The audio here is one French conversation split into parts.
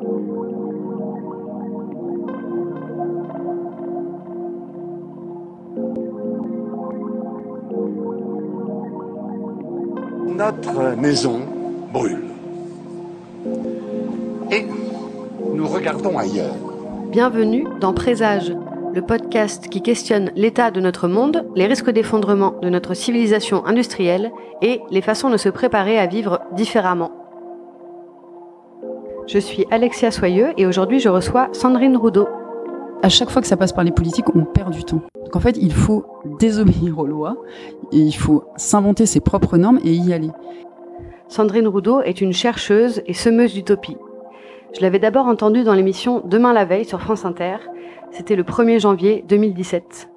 Notre maison brûle. Et nous regardons ailleurs. Bienvenue dans Présage, le podcast qui questionne l'état de notre monde, les risques d'effondrement de notre civilisation industrielle et les façons de se préparer à vivre différemment. Je suis Alexia Soyeux et aujourd'hui je reçois Sandrine Roudot. À chaque fois que ça passe par les politiques, on perd du temps. Donc en fait, il faut désobéir aux lois, et il faut s'inventer ses propres normes et y aller. Sandrine Roudot est une chercheuse et semeuse d'utopie. Je l'avais d'abord entendue dans l'émission Demain la veille sur France Inter. C'était le 1er janvier 2017.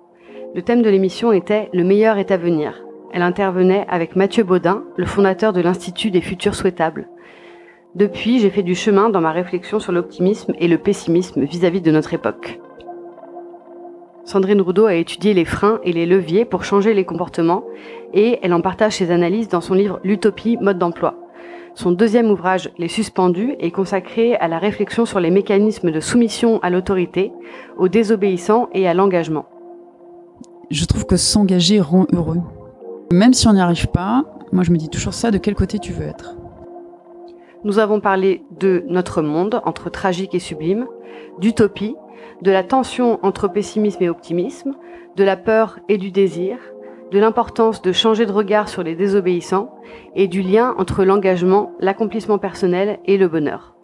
Le thème de l'émission était Le meilleur est à venir. Elle intervenait avec Mathieu Baudin, le fondateur de l'Institut des futurs souhaitables. Depuis, j'ai fait du chemin dans ma réflexion sur l'optimisme et le pessimisme vis-à-vis de notre époque. Sandrine Roudot a étudié les freins et les leviers pour changer les comportements et elle en partage ses analyses dans son livre L'utopie, mode d'emploi. Son deuxième ouvrage, Les suspendus, est consacré à la réflexion sur les mécanismes de soumission à l'autorité, aux désobéissants et à l'engagement. Je trouve que s'engager rend heureux. Même si on n'y arrive pas, moi je me dis toujours ça, de quel côté tu veux être? Nous avons parlé de notre monde, entre tragique et sublime, d'utopie, de la tension entre pessimisme et optimisme, de la peur et du désir, de l'importance de changer de regard sur les désobéissants et du lien entre l'engagement, l'accomplissement personnel et le bonheur.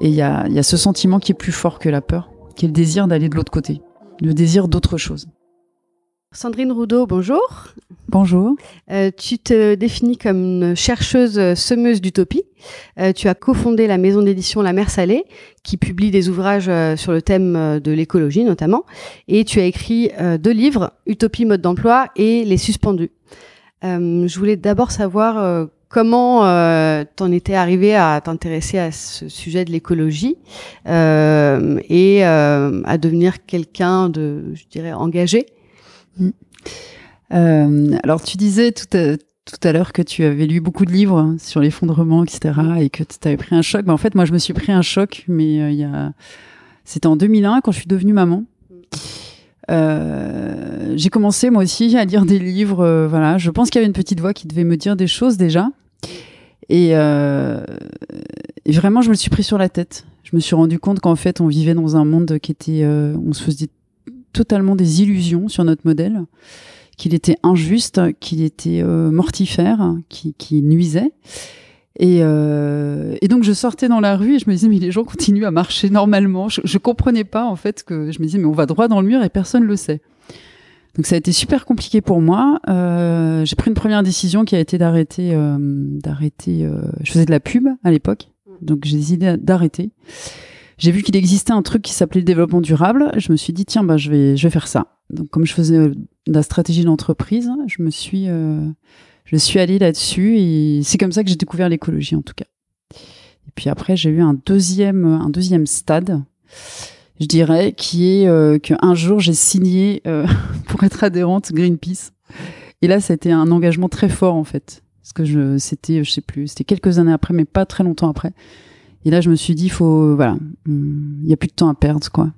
Et il y a, y a ce sentiment qui est plus fort que la peur, qui est le désir d'aller de l'autre côté, le désir d'autre chose. Sandrine Roudot, bonjour. Bonjour. Euh, tu te définis comme une chercheuse semeuse d'utopie. Euh, tu as cofondé la maison d'édition La Mer Salée, qui publie des ouvrages euh, sur le thème euh, de l'écologie notamment. Et tu as écrit euh, deux livres, Utopie mode d'emploi et Les suspendus. Euh, je voulais d'abord savoir comment t'en étais arrivé à t'intéresser à ce sujet de l'écologie et à devenir quelqu'un de, je dirais, engagé. Euh, alors, tu disais tout à, tout à l'heure que tu avais lu beaucoup de livres sur l'effondrement, etc., et que tu avais pris un choc. Mais en fait, moi, je me suis pris un choc, mais euh, il y a... c'était en 2001 quand je suis devenue maman. Euh, j'ai commencé moi aussi à lire des livres. euh, voilà, je pense qu'il y avait une petite voix qui devait me dire des choses déjà. Et, euh, vraiment, je me suis pris sur la tête. Je me suis rendu compte qu'en fait, on vivait dans un monde qui était, euh, totalement des illusions sur notre modèle, qu'il était injuste, qu'il était euh, mortifère, qui, qui nuisait. Et, euh, et donc je sortais dans la rue et je me disais mais les gens continuent à marcher normalement. Je, je comprenais pas en fait que je me disais mais on va droit dans le mur et personne le sait. Donc ça a été super compliqué pour moi. Euh, j'ai pris une première décision qui a été d'arrêter, d'arrêter. je faisais de la pub à l'époque, donc j'ai décidé d'arrêter. J'ai vu qu'il existait un truc qui s'appelait le développement durable. Je me suis dit tiens bah je vais je vais faire ça. Donc comme je faisais euh, de la stratégie d'entreprise, je me suis euh, je suis allée là-dessus et c'est comme ça que j'ai découvert l'écologie en tout cas. Et puis après j'ai eu un deuxième un deuxième stade, je dirais, qui est euh, qu'un jour j'ai signé euh, pour être adhérente Greenpeace. Et là, été un engagement très fort en fait, parce que je c'était je sais plus, c'était quelques années après, mais pas très longtemps après. Et là, je me suis dit, faut voilà, hum, il y a plus de temps à perdre quoi.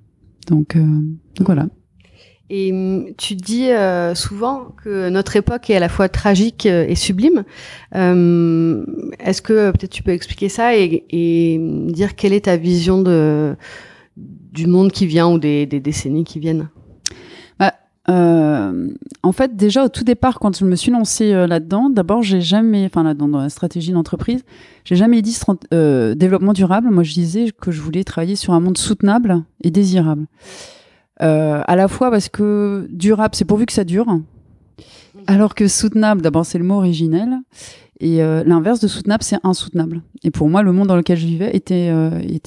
Donc, euh, donc voilà. Et hum, tu dis euh, souvent que notre époque est à la fois tragique euh, et sublime. Euh, Est-ce que euh, peut-être tu peux expliquer ça et, et dire quelle est ta vision de du monde qui vient ou des décennies qui viennent? Euh, en fait, déjà au tout départ, quand je me suis lancée euh, là-dedans, d'abord, j'ai jamais, enfin là-dedans dans la stratégie d'entreprise, j'ai jamais dit euh, développement durable. Moi, je disais que je voulais travailler sur un monde soutenable et désirable. À la fois parce que durable, c'est pourvu que ça dure, alors que soutenable, d'abord, c'est le mot originel. Et l'inverse de soutenable, c'est insoutenable. Et pour moi, le monde dans lequel je vivais était,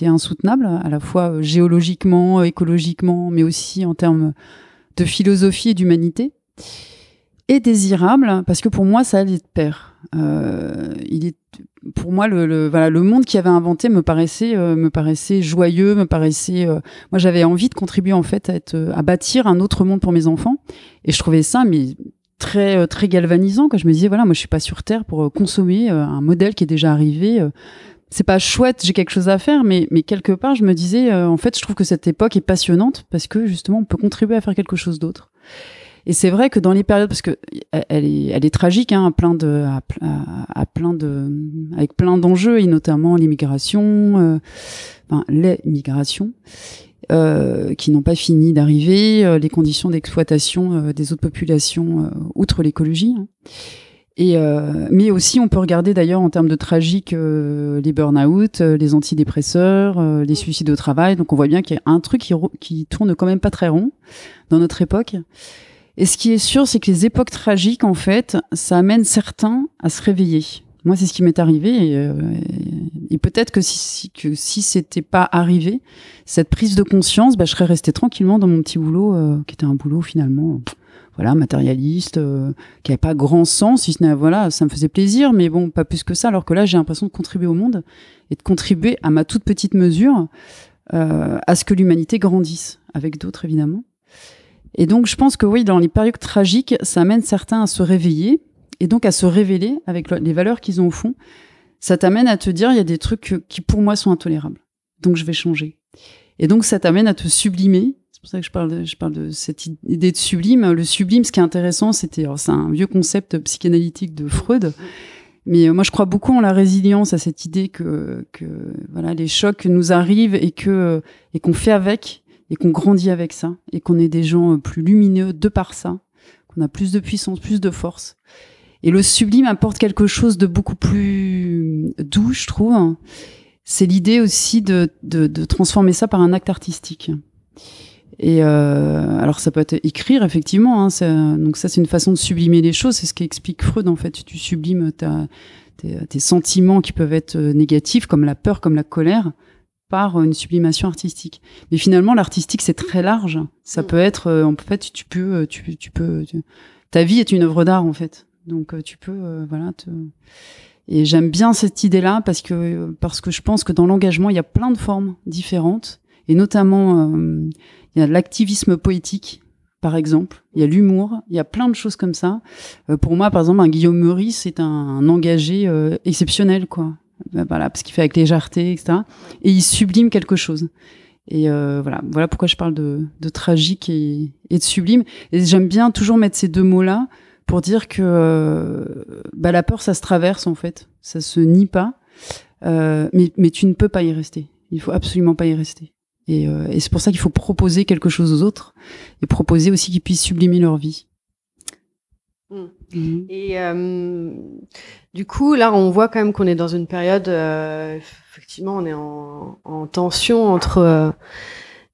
insoutenable, à la fois géologiquement, écologiquement, mais aussi en termes de philosophie et d'humanité. Et désirable, parce que pour moi, ça allait de pair. Euh, il est, pour moi, le, voilà, le monde qu'il avait inventé me paraissait, euh, me paraissait joyeux, me paraissait. euh, moi, j'avais envie de contribuer en fait à, être, à bâtir un autre monde pour mes enfants, et je trouvais ça, mais très très galvanisant. Quand je me disais voilà, moi, je suis pas sur Terre pour consommer un modèle qui est déjà arrivé. Euh, c'est pas chouette, j'ai quelque chose à faire, mais, mais quelque part, je me disais, euh, en fait, je trouve que cette époque est passionnante parce que justement, on peut contribuer à faire quelque chose d'autre. Et c'est vrai que dans les périodes, parce que elle est, elle est tragique, hein, à plein de, à, plein de, avec plein d'enjeux, et notamment l'immigration, euh, enfin les migrations, euh, qui n'ont pas fini d'arriver, euh, les conditions d'exploitation euh, des autres populations outre l'écologie. Hein. Et mais aussi, on peut regarder d'ailleurs en termes de tragique les burn-out, les antidépresseurs, les suicides au travail. Donc on voit bien qu'il y a un truc qui, qui tourne quand même pas très rond dans notre époque. Et ce qui est sûr, c'est que les époques tragiques, en fait, ça amène certains à se réveiller. Moi, c'est ce qui m'est arrivé. Et, euh, et peut-être que si, que si c'était pas arrivé, cette prise de conscience, bah, je serais restée tranquillement dans mon petit boulot, euh, qui était un boulot finalement, voilà, matérialiste, euh, qui avait pas grand sens. Si ce n'est, voilà, ça me faisait plaisir, mais bon, pas plus que ça. Alors que là, j'ai l'impression de contribuer au monde et de contribuer à ma toute petite mesure à ce que l'humanité grandisse, avec d'autres évidemment. Et donc, je pense que oui, dans les périodes tragiques, ça amène certains à se réveiller et donc à se révéler avec les valeurs qu'ils ont au fond. Ça t'amène à te dire, il y a des trucs qui pour moi sont intolérables. Donc, je vais changer. Et donc, ça t'amène à te sublimer. C'est pour ça que je parle de, je parle de cette idée de sublime. Le sublime, ce qui est intéressant, c'était, c'est un vieux concept psychanalytique de Freud. Mais euh, moi, je crois beaucoup en la résilience, à cette idée que, que voilà, les chocs nous arrivent et que et qu'on fait avec et qu'on grandit avec ça et qu'on est des gens euh, plus lumineux de par ça, qu'on a plus de puissance, plus de force. Et le sublime apporte quelque chose de beaucoup plus doux, je trouve. C'est l'idée aussi de, de, de, transformer ça par un acte artistique. Et euh, alors ça peut être écrire effectivement. Hein, donc ça c'est une façon de sublimer les choses. C'est ce qu'explique Freud en fait. Tu sublimes ta, tes, tes, sentiments qui peuvent être euh, négatifs, comme la peur, comme la colère, par une sublimation artistique. Mais finalement, l'artistique c'est très large. Ça mm. peut être, euh, en fait, tu peux, euh, tu, tu peux, ta vie est une œuvre d'art en fait. Donc euh, tu peux, voilà. Te... Et j'aime bien cette idée-là parce que parce que je pense que dans l'engagement il y a plein de formes différentes et notamment il y a l'activisme poétique par exemple. Il y a l'humour, il y a plein de choses comme ça. pour moi, par exemple, un Guillaume Meurice, c'est un, un engagé exceptionnel, quoi. Euh, voilà, parce qu'il fait avec légèreté, etc. Et il sublime quelque chose. Et euh, voilà, voilà pourquoi je parle de, de tragique et, et, de sublime. Et j'aime bien toujours mettre ces deux mots-là pour dire que euh, bah, la peur, ça se traverse en fait, ça se nie pas, euh, mais, mais tu ne peux pas y rester. Il faut absolument pas y rester. Et, euh, et c'est pour ça qu'il faut proposer quelque chose aux autres et proposer aussi qu'ils puissent sublimer leur vie. Mmh. Mmh. Et euh, du coup, là, on voit quand même qu'on est dans une période, euh, effectivement, on est en, en tension entre euh,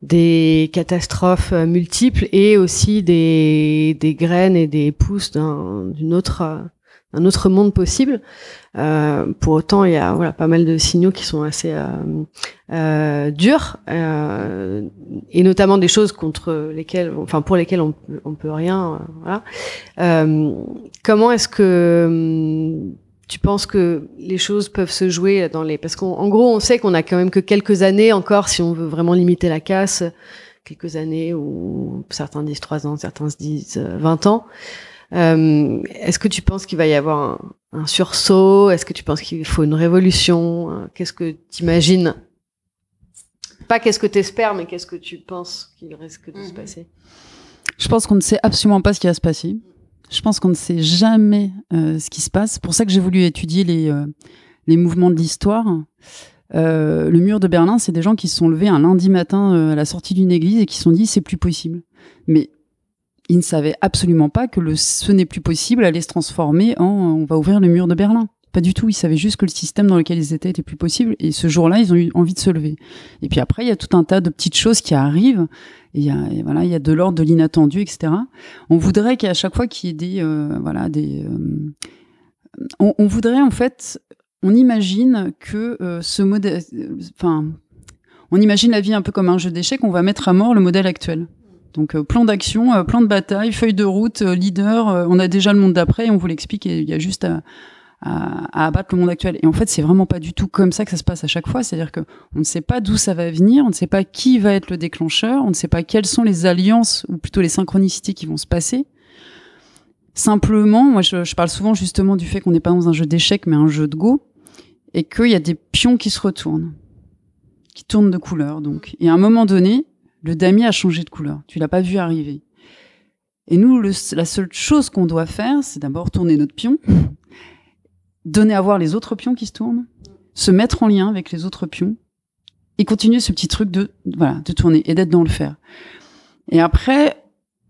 des catastrophes euh, multiples et aussi des, des graines et des pousses d'une autre un autre monde possible. Euh, pour autant, il y a voilà pas mal de signaux qui sont assez euh, euh, durs, euh, et notamment des choses contre lesquelles, enfin pour lesquelles on, on peut rien. Euh, voilà. Euh, comment est-ce que hum, tu penses que les choses peuvent se jouer dans les parce qu'en gros, on sait qu'on a quand même que quelques années encore si on veut vraiment limiter la casse, quelques années ou certains disent trois ans, certains se disent 20 ans. Euh, Est-ce que tu penses qu'il va y avoir un, un sursaut? Est-ce que tu penses qu'il faut une révolution? Qu'est-ce que tu imagines Pas qu'est-ce que tu espères, mais qu'est-ce que tu penses qu'il risque de se mhm. passer? Je pense qu'on ne sait absolument pas ce qui va se passer. Je pense qu'on ne sait jamais euh, ce qui se passe. C'est pour ça que j'ai voulu étudier les, euh, les mouvements de l'histoire. Euh, le mur de Berlin, c'est des gens qui se sont levés un lundi matin à la sortie d'une église et qui se sont dit c'est plus possible. Mais ils ne savaient absolument pas que le ce n'est plus possible allait se transformer en on va ouvrir le mur de Berlin. Pas du tout. Ils savaient juste que le système dans lequel ils étaient était plus possible. Et ce jour-là, ils ont eu envie de se lever. Et puis après, il y a tout un tas de petites choses qui arrivent. Et il y a, voilà, il y a de l'ordre de l'inattendu, etc. On voudrait qu'à chaque fois qu'il y ait des, euh, voilà, des, euh, on, voudrait en fait, on imagine que euh, ce modèle, enfin, on imagine la vie un peu comme un jeu d'échecs. On va mettre à mort le modèle actuel. Donc euh, plan d'action, euh, plan de bataille, feuille de route, euh, leader, on a déjà le monde d'après on vous l'explique il y a juste à, à, abattre le monde actuel. Et en fait, c'est vraiment pas du tout comme ça que ça se passe à chaque fois. C'est-à-dire que on ne sait pas d'où ça va venir, on ne sait pas qui va être le déclencheur, on ne sait pas quelles sont les alliances ou plutôt les synchronicités qui vont se passer. Simplement, moi, je, je parle souvent justement du fait qu'on n'est pas dans un jeu d'échecs, mais un jeu de go. et qu'il y a des pions qui se retournent, qui tournent de couleur. Donc, et à un moment donné, le damier a changé de couleur. Tu l'as pas vu arriver. Et nous, le, la seule chose qu'on doit faire, c'est d'abord tourner notre pion, donner à voir les autres pions qui se tournent, se mettre en lien avec les autres pions et continuer ce petit truc de voilà de tourner et d'être dans le faire. Et après,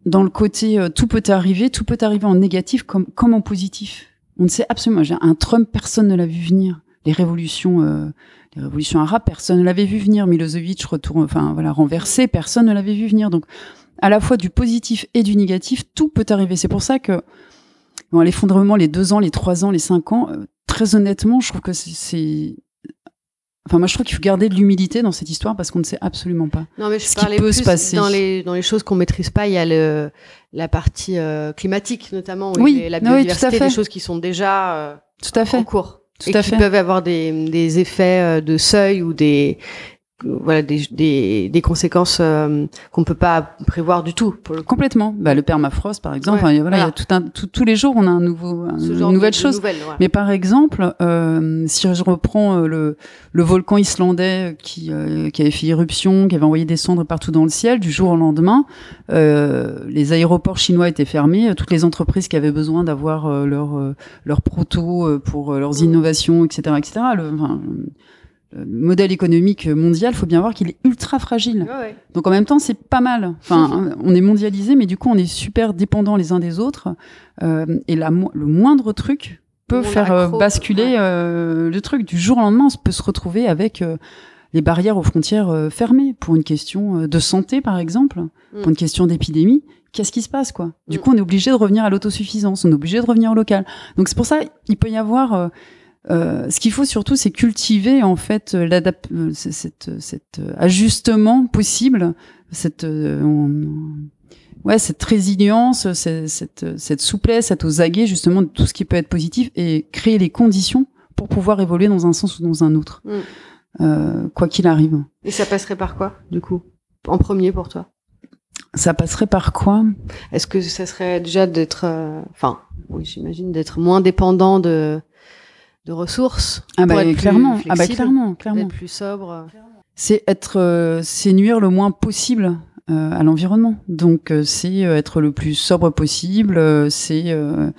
dans le côté euh, tout peut arriver, tout peut arriver en négatif comme comme en positif. On ne sait absolument. Un Trump, personne ne l'a vu venir. Les révolutions, euh, les révolutions arabes, personne ne l'avait vu venir. Milosevic retourne, enfin voilà, renversé, personne ne l'avait vu venir. Donc, à la fois du positif et du négatif, tout peut arriver. C'est pour ça que bon, l'effondrement, les deux ans, les trois ans, les cinq ans, euh, très honnêtement, je trouve que c'est Enfin, moi, je trouve qu'il faut garder de l'humilité dans cette histoire parce qu'on ne sait absolument pas Non, mais je ce qui peut plus se passer. dans les dans les choses qu'on maîtrise pas. Il y a le la partie euh, climatique notamment, où Oui, la oui, tout à biodiversité, fait. des choses qui sont déjà euh, Tout à fait. en cours Tout et à qui fait. peuvent avoir des des effets euh, de seuil ou des voilà des des, des conséquences euh, qu'on peut pas prévoir du tout pour le coup. Complètement. Bah, le permafrost, par exemple. Ouais, Enfin, voilà, il y a tout un, tout- tous les jours, on a un nouveau, une nouvelle de, de chose. nouvelles, ouais. Mais par exemple, euh, si je reprends euh, le, le volcan islandais qui, euh, qui avait fait éruption, qui avait envoyé des cendres partout dans le ciel, du jour au lendemain, euh, les aéroports chinois étaient fermés, toutes les entreprises qui avaient besoin d'avoir euh, leur, euh, leur proto euh, pour euh, leurs Mm. innovations, etc., etc. Le, enfin, modèle économique mondial, faut bien voir qu'il est ultra fragile. Ouais, ouais. Donc en même temps, c'est pas mal. Enfin, on est mondialisé, mais du coup, on est super dépendants les uns des autres. Euh, et la, mo- le moindre truc peut On faire euh, accro, basculer ouais. euh, le truc. Du jour au lendemain, on peut se retrouver avec euh, les barrières aux frontières euh, fermées pour une question euh, de santé, par exemple, Mm. pour une question d'épidémie. Qu'est-ce qui se passe, quoi? Du Mm. coup, on est obligé de revenir à l'autosuffisance, on est obligé de revenir au local. Donc c'est pour ça, il peut y avoir euh, ce qu'il faut surtout, c'est cultiver en fait euh, l'adap- euh, cette, cet ajustement possible, cette on- ouais cette résilience, cette, cette, cette souplesse, aux aguets justement de tout ce qui peut être positif et créer les conditions pour pouvoir évoluer dans un sens ou dans un autre, Mm. euh, quoi qu'il arrive. Et ça passerait par quoi du coup En premier pour toi? Ça passerait par quoi? Est-ce que ça serait déjà d'être, euh, enfin, oui, j'imagine d'être moins dépendant de de ressources, Ah pour bah être plus clairement, ah bah clairement, clairement. plus sobre. c'est être euh, c'est nuire le moins possible euh, à l'environnement donc euh, c'est euh, être le plus sobre possible euh, c'est euh,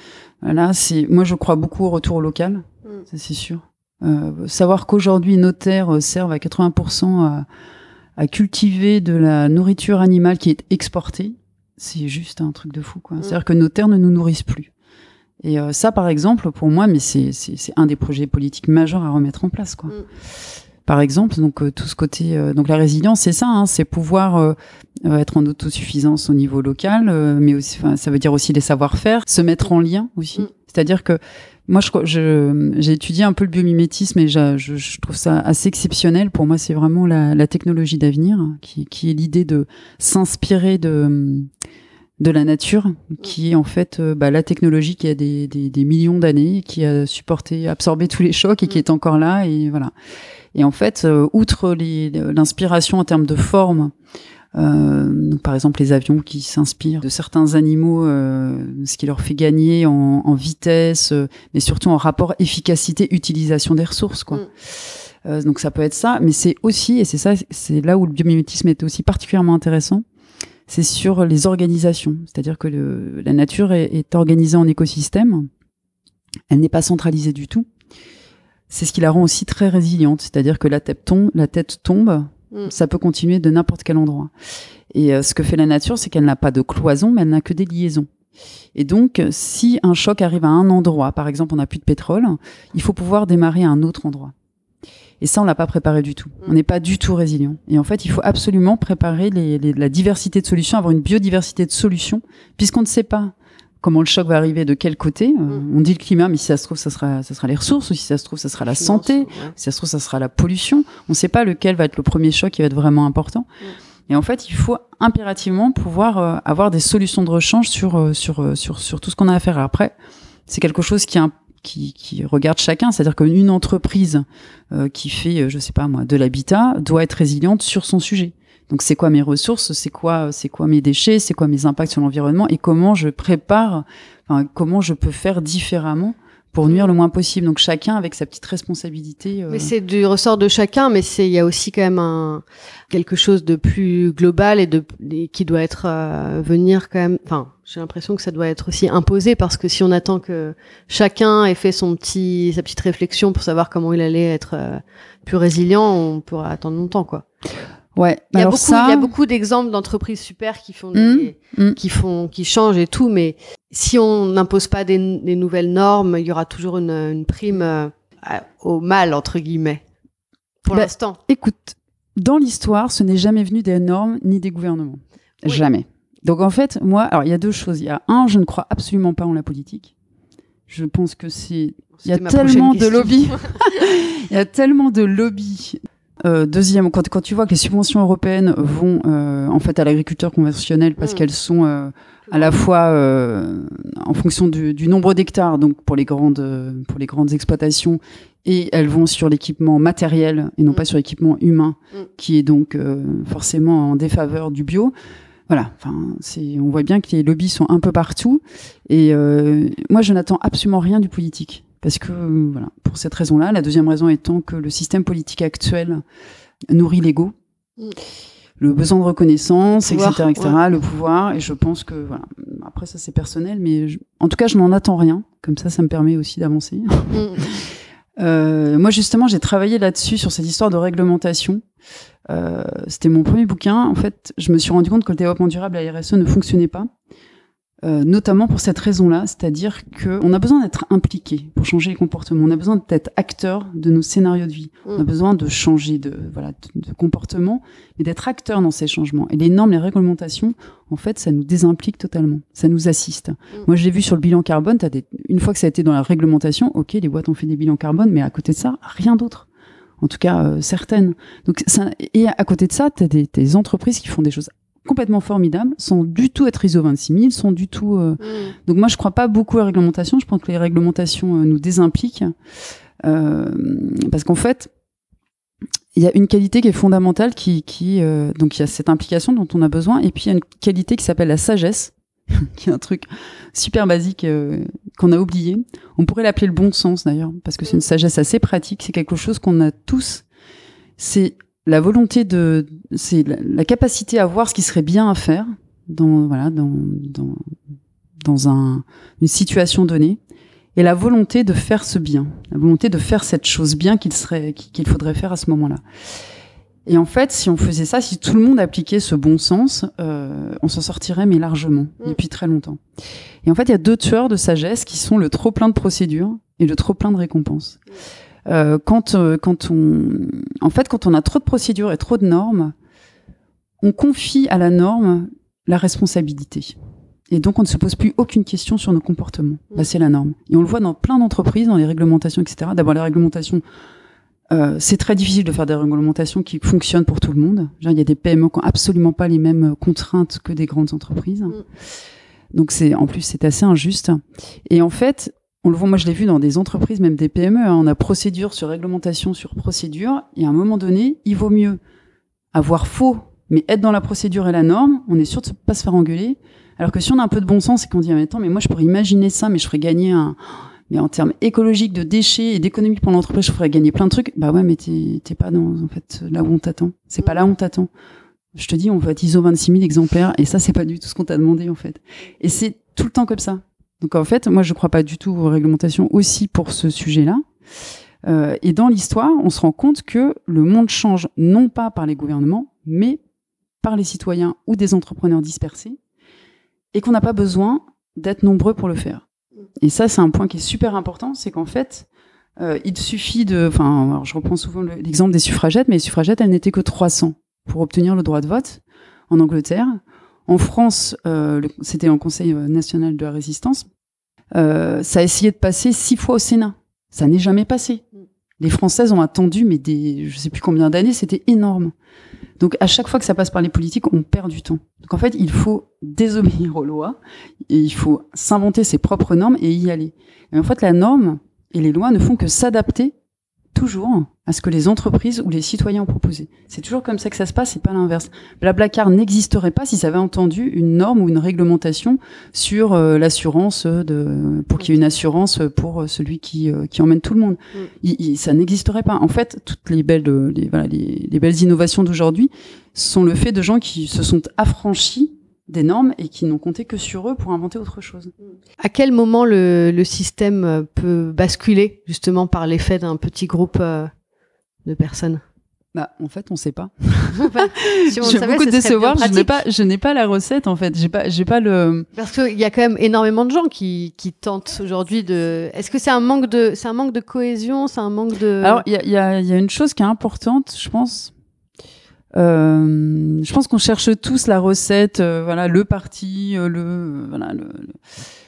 voilà c'est moi je crois beaucoup au retour local Mm. ça c'est sûr Euh, savoir qu'aujourd'hui nos terres servent à 80% à, à cultiver de la nourriture animale qui est exportée c'est juste un truc de fou quoi Mm. c'est à dire que nos terres ne nous nourrissent plus et euh, ça par exemple pour moi mais c'est c'est c'est un des projets politiques majeurs à remettre en place quoi Mm. par exemple. Donc euh, tout ce côté, euh, donc la résilience, c'est ça, hein, c'est pouvoir euh, euh, être en autosuffisance au niveau local, euh, mais aussi, ça veut dire aussi les savoir-faire, se mettre en lien aussi. Mm. C'est-à-dire que moi, je j'ai étudié un peu le biomimétisme et je, je, je trouve ça assez exceptionnel. Pour moi, c'est vraiment la, la technologie d'avenir, hein, qui, qui est l'idée de s'inspirer de de la nature, qui est en fait euh, bah, la technologie qui a des, des, des millions d'années, qui a supporté, absorbé tous les chocs et qui Mm. est encore là. Et voilà. Et en fait, euh, outre l'inspiration en termes de forme, euh, donc par exemple les avions qui s'inspirent de certains animaux, euh, ce qui leur fait gagner en, en vitesse, euh, mais surtout en rapport efficacité-utilisation des ressources. Quoi. Mm. Euh, donc ça peut être ça, mais c'est aussi, et c'est ça, c'est là où le biomimétisme est aussi particulièrement intéressant, c'est sur les organisations. C'est-à-dire que le- la nature est, est organisée en écosystème, elle n'est pas centralisée du tout. C'est ce qui la rend aussi très résiliente, c'est-à-dire que la tête tombe, la tête tombe, Mm. ça peut continuer de n'importe quel endroit. Et euh, ce que fait la nature, c'est qu'elle n'a pas de cloison, mais elle n'a que des liaisons. Et donc, si un choc arrive à un endroit, par exemple, on n'a plus de pétrole, il faut pouvoir démarrer à un autre endroit. Et ça, on l'a pas préparé du tout. On n'est pas du tout résilient. Et en fait, il faut absolument préparer les- les- la diversité de solutions, avoir une biodiversité de solutions, puisqu'on ne sait pas comment le choc va arriver, de quel côté. Euh, Mm. On dit le climat, mais si ça se trouve, ça sera, ça sera les ressources, ou si ça se trouve, ça sera la Finance, santé, ouais. si ça se trouve, ça sera la pollution. On ne sait pas lequel va être le premier choc qui va être vraiment important. Et en fait, il faut impérativement pouvoir euh, avoir des solutions de rechange sur, euh, sur, sur, sur tout ce qu'on a à faire. Après, c'est quelque chose qui, est un- qui, qui regarde chacun. C'est-à-dire qu'une entreprise euh, qui fait, euh, je sais pas moi, de l'habitat doit être résiliente sur son sujet. Donc, c'est quoi mes ressources C'est quoi, c'est quoi mes déchets C'est quoi mes impacts sur l'environnement Et comment je prépare Enfin, comment je peux faire différemment pour nuire le moins possible. Donc chacun avec sa petite responsabilité. Mais c'est du ressort de chacun, mais c'est il y a aussi quand même un quelque chose de plus global et de qui doit être venir quand même. Enfin, j'ai l'impression que ça doit être aussi imposé parce que si on attend que chacun ait fait son petit sa petite réflexion pour savoir comment il allait être plus résilient, on pourra attendre longtemps, quoi. Ouais. Il y a beaucoup, il y a beaucoup d'exemples d'entreprises super qui font, des, Mmh, mmh. qui font, qui changent et tout, mais si on n'impose pas des, des, nouvelles normes, il y aura toujours une, une prime euh, au mal entre guillemets. Pour bah, l'instant. Écoute, dans l'histoire, ce n'est jamais venu des normes ni des gouvernements. Oui. Jamais. Donc en fait, moi, alors il y a deux choses. Il y a un, je ne crois absolument pas en la politique. Je pense que c'est il y a tellement de lobbies. il y a tellement de lobbies. Euh, deuxième, quand, quand, tu vois que les subventions européennes vont euh, en fait à l'agriculteur conventionnel parce mmh. qu'elles sont euh, à la fois en fonction du, du nombre d'hectares, donc pour les grandes pour les grandes exploitations, et elles vont sur l'équipement matériel et non mmh. pas sur l'équipement humain, mmh. qui est donc forcément en défaveur du bio. Voilà, enfin, c'est, on voit bien que les lobbies sont un peu partout, et euh, moi je n'attends absolument rien du politique. Parce que, voilà, pour cette raison-là, la deuxième raison étant que le système politique actuel nourrit l'ego, mmh. le besoin de reconnaissance, pouvoir, etc., etc., ouais. le pouvoir, et je pense que, voilà, après ça c'est personnel, mais je, en tout cas je n'en attends rien, comme ça ça me permet aussi d'avancer. Mmh. euh, moi justement j'ai travaillé là-dessus, sur cette histoire de réglementation. Euh, C'était mon premier bouquin. En fait, je me suis rendu compte que le développement durable à RSE ne fonctionnait pas. Euh, notamment pour cette raison-là, c'est-à-dire qu'on a besoin d'être impliqué pour changer les comportements. On a besoin d'être acteur de nos scénarios de vie. Mmh. On a besoin de changer de voilà de, de comportement, mais d'être acteur dans ces changements. Et les normes, les réglementations, en fait, ça nous désimplique totalement. Ça nous assiste. Mmh. Moi, je l'ai vu sur le bilan carbone. As des... Une fois que ça a été dans la réglementation, ok, les boîtes ont fait des bilans carbone, mais à côté de ça, rien d'autre. En tout cas, euh, certaines. Donc, ça... et à côté de ça, tu as des, des entreprises qui font des choses complètement formidables, sans du tout être ISO 26000, sans du tout. Euh... Mmh. Donc moi, je crois pas beaucoup à la réglementation. Je pense que les réglementations euh, nous désimpliquent euh, parce qu'en fait, il y a une qualité qui est fondamentale, qui, qui euh, donc il y a cette implication dont on a besoin, et puis il y a une qualité qui s'appelle la sagesse, qui est un truc super basique euh, qu'on a oublié. On pourrait l'appeler le bon sens d'ailleurs, parce que c'est une sagesse assez pratique. C'est quelque chose qu'on a tous. C'est la volonté de, c'est la, la, capacité à voir ce qui serait bien à faire dans voilà dans dans dans un, une situation donnée et la volonté de faire ce bien, la volonté de faire cette chose bien qu'il serait qu'il faudrait faire à ce moment-là. Et en fait, si on faisait ça, si tout le monde appliquait ce bon sens, euh, on s'en sortirait mais largement mmh. depuis très longtemps. Et en fait, il y a deux tueurs de sagesse qui sont le trop plein de procédures et le trop plein de récompenses. Euh, quand, euh, quand on, en fait, quand on a trop de procédures et trop de normes, on confie à la norme la responsabilité. Et donc, on ne se pose plus aucune question sur nos comportements. Bah, c'est la norme. Et on le voit dans plein d'entreprises, dans les réglementations, etc. D'abord, les réglementations, euh, c'est très difficile de faire des réglementations qui fonctionnent pour tout le monde. Genre, il y a des PME qui n'ont absolument pas les mêmes contraintes que des grandes entreprises. Mm. Donc, c'est en plus, c'est assez injuste. Et en fait, on le voit, moi je l'ai vu dans des entreprises, même des PME, hein, on a procédure sur réglementation sur procédure, et à un moment donné, il vaut mieux avoir faux, mais être dans la procédure et la norme, on est sûr de ne pas se faire engueuler, alors que si on a un peu de bon sens et qu'on dit, mais attends, mais moi je pourrais imaginer ça, mais je ferais gagner un... Mais en termes écologiques, de déchets et d'économie pour l'entreprise, je ferais gagner plein de trucs. Bah ouais, mais t'es pas dans, en fait, là où on t'attend. C'est pas là où on t'attend. Je te dis, on va être ISO 26 000 exemplaires, et ça, c'est pas du tout ce qu'on t'a demandé, en fait. Et c'est tout le temps comme ça. Donc en fait, moi je ne crois pas du tout aux réglementations aussi pour ce sujet-là. Euh, et dans l'histoire, on se rend compte que le monde change non pas par les gouvernements, mais par les citoyens ou des entrepreneurs dispersés, et qu'on n'a pas besoin d'être nombreux pour le faire. Et ça, c'est un point qui est super important, c'est qu'en fait, euh, il suffit de... Enfin, je reprends souvent l'exemple des suffragettes, mais les suffragettes, elles n'étaient que 300 pour obtenir le droit de vote en Angleterre. En France, euh, c'était en Conseil national de la résistance, euh, ça a essayé de passer six fois au Sénat. Ça n'est jamais passé. Les Françaises ont attendu, mais des, je sais plus combien d'années, c'était énorme. Donc à chaque fois que ça passe par les politiques, on perd du temps. Donc en fait, il faut désobéir aux lois, et il faut s'inventer ses propres normes et y aller. Et en fait, la norme et les lois ne font que s'adapter toujours à ce que les entreprises ou les citoyens ont proposé. C'est toujours comme ça que ça se passe, et pas l'inverse. Blablacar n'existerait pas si ça avait entendu une norme ou une réglementation sur euh, l'assurance de pour qu'il y ait une assurance pour celui qui euh, qui emmène tout le monde. Mm. Il- il- ça n'existerait pas. En fait, toutes les belles euh, les voilà les, les belles innovations d'aujourd'hui sont le fait de gens qui se sont affranchis des normes et qui n'ont compté que sur eux pour inventer autre chose. À quel moment le, le système peut basculer justement par l'effet d'un petit groupe euh, de personnes? Bah, en fait, on sait pas. Si on le J'ai savait, beaucoup décevoir. Je n'ai pas, je n'ai pas la recette en fait. J'ai pas, j'ai pas le. Parce qu'il y a quand même énormément de gens qui, qui tentent aujourd'hui de. Est-ce que c'est un manque de, c'est un manque de cohésion, c'est un manque de. Alors, il y a, il y, a, il y a une chose qui est importante, je pense. Euh, je pense qu'on cherche tous la recette, euh, voilà, le parti, euh, le, voilà, le,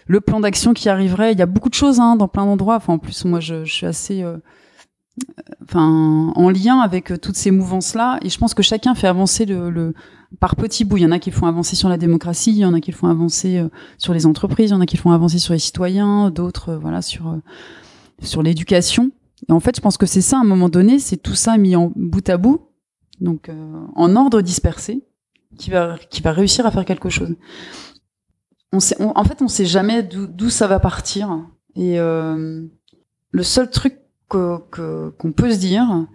le, plan d'action qui arriverait. Il y a beaucoup de choses hein, dans plein d'endroits. Enfin, en plus, moi, je, je suis assez, enfin, en lien avec toutes ces mouvances-là, et je pense que chacun fait avancer le, le par petits bouts. Il y en a qui font avancer sur la démocratie, il y en a qui font avancer sur les entreprises, il y en a qui font avancer sur les citoyens, d'autres, voilà, sur sur l'éducation. Et en fait, je pense que c'est ça, à un moment donné, c'est tout ça mis en bout à bout, donc euh, en ordre dispersé, qui va, qui va réussir à faire quelque chose. On sait, en fait, on sait jamais d'où ça va partir. Et euh, le seul truc que- que- qu'on peut se dire,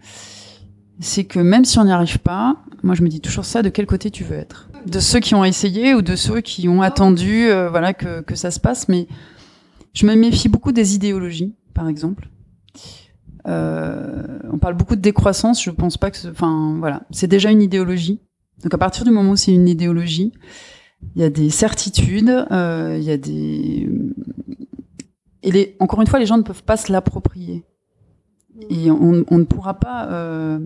c'est que même si on n'y arrive pas, moi je me dis toujours ça, de quel côté tu veux être? De ceux qui ont essayé ou de ceux qui ont attendu euh, voilà, que, que ça se passe. Mais je me méfie beaucoup des idéologies, par exemple. Euh, on parle beaucoup de décroissance. Je pense pas que, enfin voilà, c'est déjà une idéologie. Donc à partir du moment où c'est une idéologie, il y a des certitudes, euh, il y a des et les, encore une fois, les gens ne peuvent pas se l'approprier. Et on, on ne pourra pas, euh,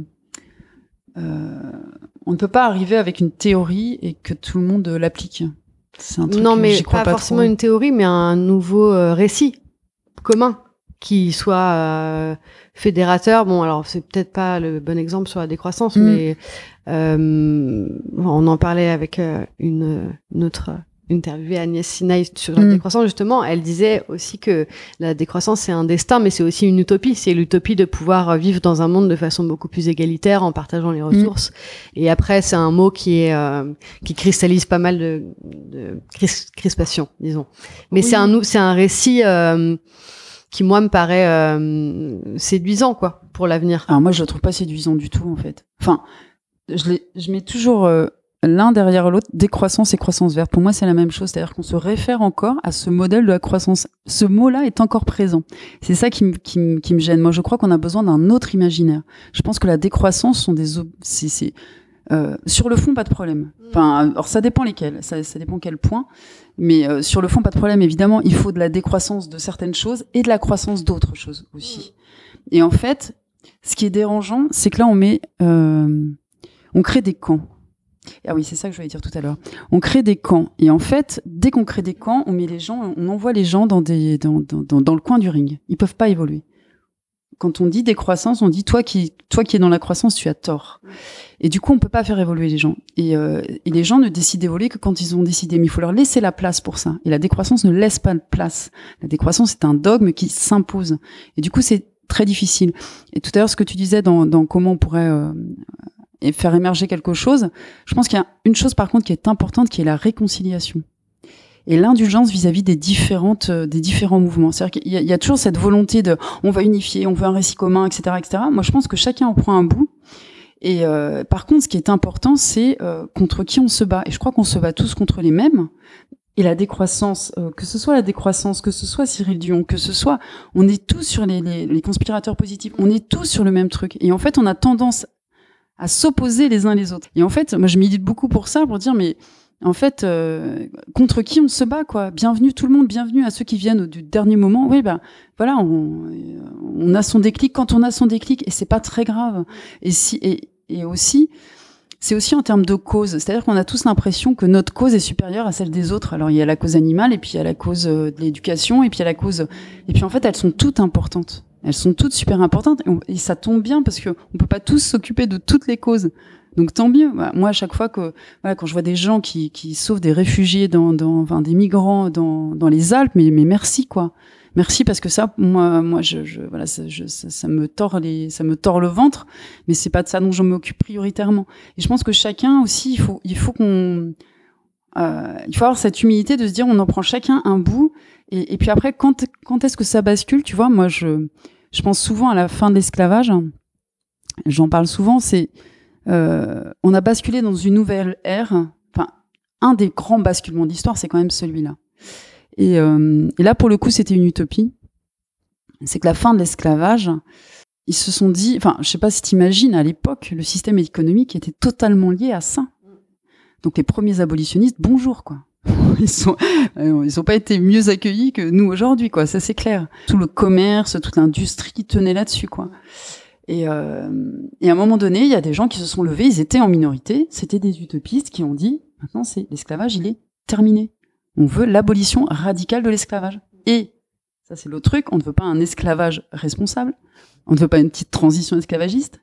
euh, on ne peut pas arriver avec une théorie et que tout le monde l'applique. C'est un truc non, que mais crois pas, pas forcément trop. une théorie, mais un nouveau récit commun qui soit euh, fédérateur. Bon, alors c'est peut-être pas le bon exemple sur la décroissance, Mm. mais euh, on en parlait avec euh, une, une autre interviewée Agnès Sinaï sur la Mm. décroissance justement. Elle disait aussi que la décroissance c'est un destin, mais c'est aussi une utopie. C'est l'utopie de pouvoir vivre dans un monde de façon beaucoup plus égalitaire en partageant Mm. les ressources. Et après, c'est un mot qui est euh, qui cristallise pas mal de, de cris- crispation, disons. Mais Oui. c'est un c'est un récit euh, qui moi me paraît euh, séduisant quoi pour l'avenir. Alors moi, je le trouve pas séduisant du tout, en fait. Enfin, je, je mets toujours euh, l'un derrière l'autre, décroissance et croissance verte. Pour moi, c'est la même chose. C'est-à-dire qu'on se réfère encore à ce modèle de la croissance. Ce mot-là est encore présent. C'est ça qui, me- qui, qui me gêne. Moi, je crois qu'on a besoin d'un autre imaginaire. Je pense que la décroissance sont des... c'est, euh, sur le fond, pas de problème. Enfin, alors ça dépend lesquels, ça, ça dépend quel point. Mais euh, sur le fond, pas de problème. Évidemment, il faut de la décroissance de certaines choses et de la croissance d'autres choses aussi. Et en fait, ce qui est dérangeant, c'est que là, on met, euh, on crée des camps. Ah oui, c'est ça que je voulais dire tout à l'heure. On crée des camps. Et en fait, dès qu'on crée des camps, on met les gens, on envoie les gens dans des, dans, dans, dans, dans le coin du ring. Ils peuvent pas évoluer. Quand on dit décroissance, on dit toi qui, toi qui es dans la croissance, tu as tort. Et du coup, on peut pas faire évoluer les gens. Et, euh, et les gens ne décident d'évoluer que quand ils ont décidé. Mais il faut leur laisser la place pour ça. Et la décroissance ne laisse pas de place. La décroissance, c'est un dogme qui s'impose. Et du coup, c'est très difficile. Et tout à l'heure, ce que tu disais dans, dans comment on pourrait euh, faire émerger quelque chose, je pense qu'il y a une chose par contre qui est importante, qui est la réconciliation et l'indulgence vis-à-vis des différentes euh, des différents mouvements. C'est-à-dire qu'il y, y a toujours cette volonté de on va unifier, on veut un récit commun, etc., etc. Moi, je pense que chacun en prend un bout. Et euh, par contre, ce qui est important, c'est euh, contre qui on se bat. Et je crois qu'on se bat tous contre les mêmes. Et la décroissance, euh, que ce soit la décroissance, que ce soit Cyril Dion, que ce soit, on est tous sur les, les, les conspirateurs positifs, on est tous sur le même truc. Et en fait, on a tendance à s'opposer les uns les autres. Et en fait, moi, je milite beaucoup pour ça, pour dire, mais en fait, euh, contre qui on se bat, quoi Bienvenue tout le monde, bienvenue à ceux qui viennent du dernier moment. Oui, bah voilà, on, euh, on a son déclic quand on a son déclic, et c'est pas très grave. Et si et, et aussi, c'est aussi en termes de cause. C'est-à-dire qu'on a tous l'impression que notre cause est supérieure à celle des autres. Alors il y a la cause animale, et puis il y a la cause euh, de l'éducation, et puis il y a la cause. Et puis en fait, elles sont toutes importantes. Elles sont toutes super importantes, et, et ça tombe bien parce que on peut pas tous s'occuper de toutes les causes. Donc tant mieux. Bah, Moi, à chaque fois que voilà, quand je vois des gens qui, qui sauvent des réfugiés, dans, dans, enfin, des migrants dans, dans les Alpes, mais, mais merci quoi. Merci parce que ça, moi, moi, je, je voilà, ça, ça, me tord les, ça me tord le ventre, mais c'est pas de ça dont je m'occupe prioritairement. Et je pense que chacun aussi, il faut, il faut qu'on, euh, il faut avoir cette humilité de se dire, on en prend chacun un bout, et, et puis après, quand, quand est-ce que ça bascule Tu vois, moi, je, je pense souvent à la fin de l'esclavage. J'en parle souvent. C'est, on a basculé dans une nouvelle ère. Enfin, un des grands basculements d'histoire, c'est quand même celui-là. Et, euh, et là, pour le coup, c'était une utopie. C'est que la fin de l'esclavage, ils se sont dit, enfin, je sais pas si t'imagines, à l'époque, le système économique était totalement lié à ça. Donc les premiers abolitionnistes, bonjour, quoi. Ils sont, euh, pas été mieux accueillis que nous aujourd'hui, quoi. Ça c'est clair. Tout le commerce, toute l'industrie tenait là-dessus, quoi. Et, euh, et à un moment donné, il y a des gens qui se sont levés, ils étaient en minorité, c'était des utopistes qui ont dit, maintenant c'est l'esclavage, il est terminé. On veut l'abolition radicale de l'esclavage. Et ça c'est l'autre truc, on ne veut pas un esclavage responsable, on ne veut pas une petite transition esclavagiste.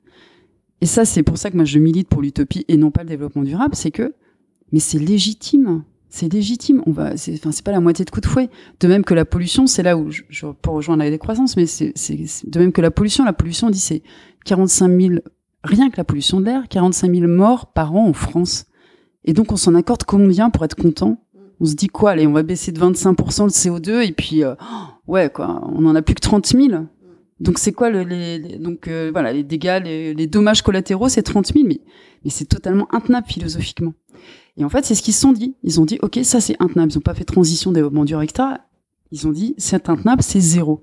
Et ça c'est pour ça que moi je milite pour l'utopie et non pas le développement durable, c'est que mais c'est légitime c'est légitime. On va, c'est, enfin, c'est pas la moitié de coup de fouet. De même que la pollution, c'est là où je, pour rejoindre la décroissance, mais c'est, c'est, de même que la pollution. La pollution, on dit c'est 45 000 rien que la pollution de l'air, 45 000 morts par an en France. Et donc on s'en accorde combien pour être content? On se dit quoi? Allez, on va baisser de 25% le CO2 et puis euh, oh, ouais quoi, on en a plus que 30 000. Donc c'est quoi le, les, donc euh, voilà les dégâts, les, les dommages collatéraux, c'est 30 000, mais mais c'est totalement intenable philosophiquement. Et en fait, c'est ce qu'ils se sont dit. Ils ont dit, OK, ça c'est intenable. Ils n'ont pas fait transition développement durable, etc. Ils ont dit, c'est intenable, c'est zéro.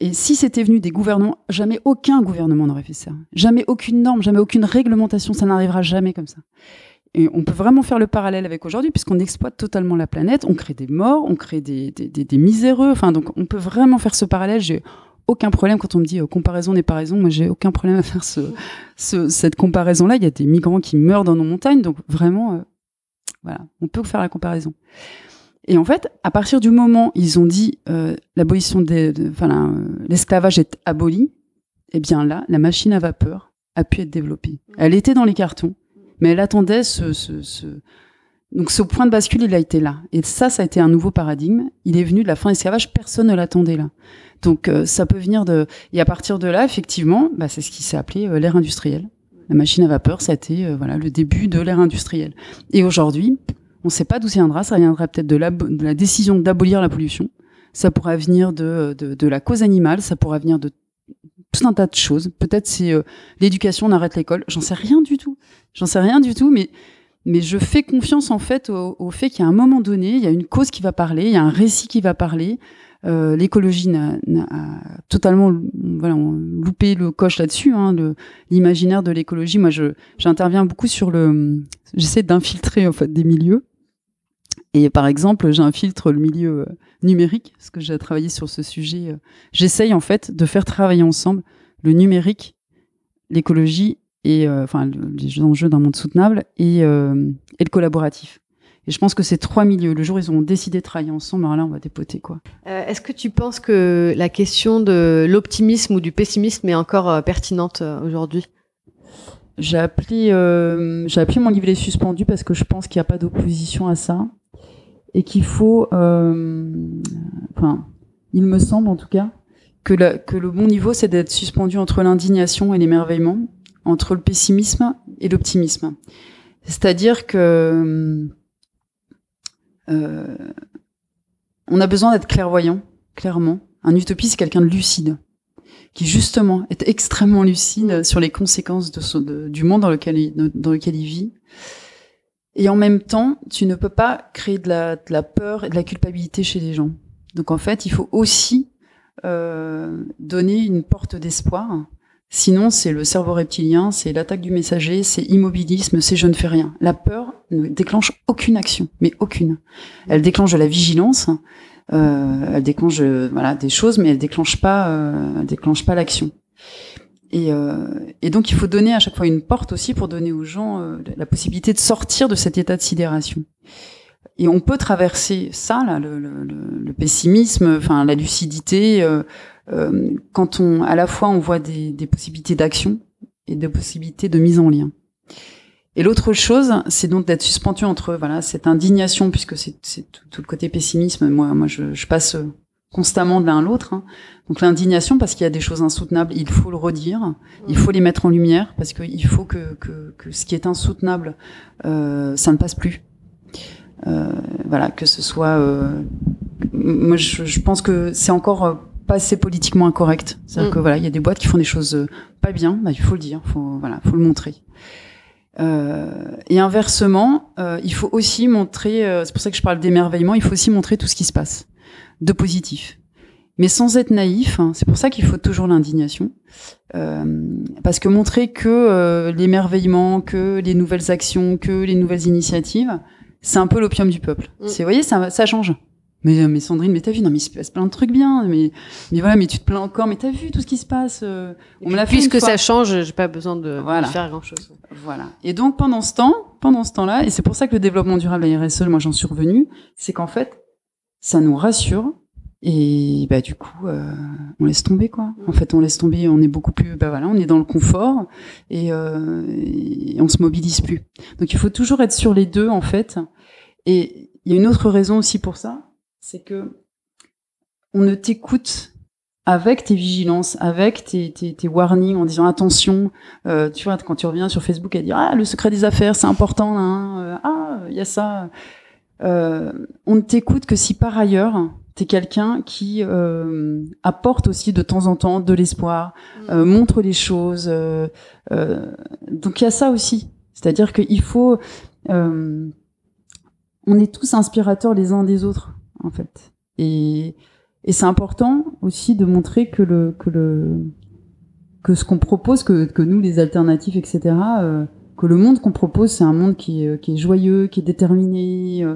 Et si c'était venu des gouvernements, jamais aucun gouvernement n'aurait fait ça. Jamais aucune norme, jamais aucune réglementation, ça n'arrivera jamais comme ça. Et on peut vraiment faire le parallèle avec aujourd'hui, puisqu'on exploite totalement la planète, on crée des morts, on crée des, des, miséreux. Enfin, donc on peut vraiment faire ce parallèle. Aucun problème quand on me dit euh, comparaison n'est pas raison. Moi, j'ai aucun problème à faire ce, ce- cette comparaison-là. Il y a des migrants qui meurent dans nos montagnes, donc vraiment, euh, voilà, on peut faire la comparaison. Et en fait, à partir du moment où ils ont dit euh, l'abolition de- l'esclavage est aboli, eh bien là, la machine à vapeur a pu être développée. Elle était dans les cartons, mais elle attendait ce, ce point de bascule, il a été là. Et ça, ça a été un nouveau paradigme. Il est venu de la fin de l'esclavage, personne ne l'attendait là. Donc euh, ça peut venir de et à partir de là, effectivement, bah, c'est ce qui s'est appelé euh, l'ère industrielle. La machine à vapeur, ça a été euh, voilà le début de l'ère industrielle. Et aujourd'hui, on ne sait pas d'où ça viendra. Ça viendra peut-être de, de la décision d'abolir la pollution. Ça pourra venir de, de, de la cause animale. Ça pourra venir de tout un tas de choses. Peut-être c'est euh, l'éducation, on arrête l'école. J'en sais rien du tout. J'en sais rien du tout, mais mais je fais confiance en fait au, au fait qu'à un moment donné, il y a une cause qui va parler, il y a un récit qui va parler. Euh, l'écologie n'a totalement voilà loupé le coche là-dessus hein, l'imaginaire de l'écologie. Moi j'interviens beaucoup sur le j'essaie d'infiltrer en fait des milieux. Et par exemple j'infiltre le milieu euh, numérique parce que j'ai travaillé sur ce sujet euh, j'essaye en fait de faire travailler ensemble le numérique l'écologie et euh, enfin le- les enjeux d'un monde soutenable et, euh, et le collaboratif et je pense que ces trois milieux le jour où ils ont décidé de travailler ensemble alors là on va dépoter quoi Euh, Est-ce que tu penses que la question de l'optimisme ou du pessimisme est encore euh, pertinente euh, aujourd'hui? J'ai appelé, mon livret suspendu parce que je pense qu'il n'y a pas d'opposition à ça et qu'il faut, enfin, il me semble en tout cas que, la- que le bon niveau c'est d'être suspendu entre l'indignation et l'émerveillement, entre le pessimisme et l'optimisme. C'est-à-dire que euh, on a besoin d'être clairvoyant, clairement. Un utopiste, c'est quelqu'un de lucide qui justement est extrêmement lucide sur les conséquences du monde dans lequel, il, vit. Et en même temps, tu ne peux pas créer de la, de la peur et de la culpabilité chez les gens. Donc en fait, il faut aussi euh, donner une porte d'espoir. Sinon, c'est le cerveau reptilien, c'est l'attaque du messager, c'est immobilisme, c'est je ne fais rien. La peur ne déclenche aucune action, mais aucune. Elle déclenche de la vigilance, euh, elle déclenche euh, voilà des choses, mais elle déclenche pas, euh, elle déclenche pas l'action. Et, euh, et donc il faut donner à chaque fois une porte aussi pour donner aux gens euh, la possibilité de sortir de cet état de sidération. Et on peut traverser ça, là, le, le, le- pessimisme, enfin la lucidité, euh, quand on, à la fois on voit des, des possibilités d'action et des possibilités de mise en lien. Et l'autre chose, c'est donc d'être suspendu entre voilà cette indignation, puisque c'est tout, tout le côté pessimisme. Moi, moi, je, je passe constamment de l'un à l'autre. Hein. Donc l'indignation parce qu'il y a des choses insoutenables, il faut le redire, il faut les mettre en lumière parce qu'il faut que, que, que, ce qui est insoutenable, euh, ça ne passe plus. Euh, voilà, que ce soit. Euh, moi, je, je, pense que c'est encore pas assez politiquement incorrect. C'est-à-dire mm. que voilà, il y a des boîtes qui font des choses euh, pas bien, bah, il faut le dire, faut voilà, faut le montrer. Euh, et inversement, il faut aussi montrer. c'est pour ça que je parle d'émerveillement. Il faut aussi montrer tout ce qui se passe de positif mais sans être naïf. Hein, c'est pour ça qu'il faut toujours l'indignation, euh, parce que montrer que euh, l'émerveillement, que les nouvelles actions, que les nouvelles initiatives, c'est un peu l'opium du peuple. Mm. C'est, vous voyez, ça, ça change. Mais, mais Sandrine, mais t'as vu, non, mais il se passe plein de trucs bien, mais, mais voilà, mais tu te plains encore, mais t'as vu tout ce qui se passe. Euh, on me l'a Puisque ça change, j'ai pas besoin de, faire grand chose. Voilà. Et donc, pendant ce temps, pendant ce temps-là, et c'est pour ça que le développement durable à RSE, moi j'en suis revenu, c'est qu'en fait, ça nous rassure et bah du coup, euh, on laisse tomber quoi. En fait, on laisse tomber. On est beaucoup plus, bah voilà, on est dans le confort et, euh, et on se mobilise plus. Donc il faut toujours être sur les deux en fait. Et il y a une autre raison aussi pour ça, c'est que on ne t'écoute avec tes vigilances, avec tes, tes, tes warnings en disant attention, euh, tu vois, quand tu reviens sur Facebook à dire ah le secret des affaires c'est important, hein, euh, ah il y a ça, euh, on ne t'écoute que si par ailleurs c'est quelqu'un qui apporte aussi de temps en temps de l'espoir, mm. montre les choses. Donc il y a ça aussi. C'est-à-dire qu'il faut... on est tous inspirateurs les uns des autres, en fait. Et, et c'est important aussi de montrer que le que le que ce qu'on propose, que, que nous les alternatifs, etc. que le monde qu'on propose, c'est un monde qui est, qui est joyeux, qui est déterminé.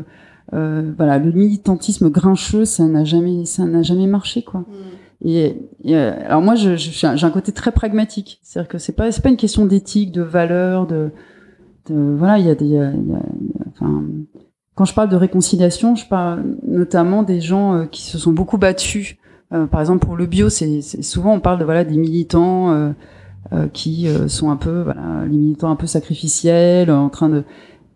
Euh, voilà, le militantisme grincheux, ça n'a jamais, ça n'a jamais marché, quoi. Mm. Et, euh, alors moi, je, j'ai un côté très pragmatique, c'est-à-dire que c'est pas, c'est pas une question d'éthique, de valeur, de, de voilà, il y a des, enfin, quand je parle de réconciliation, je parle notamment des gens euh, qui se sont beaucoup battus. par exemple, pour le bio, c'est, souvent on parle de voilà des militants qui sont un peu, voilà, les militants un peu sacrificiels, en train de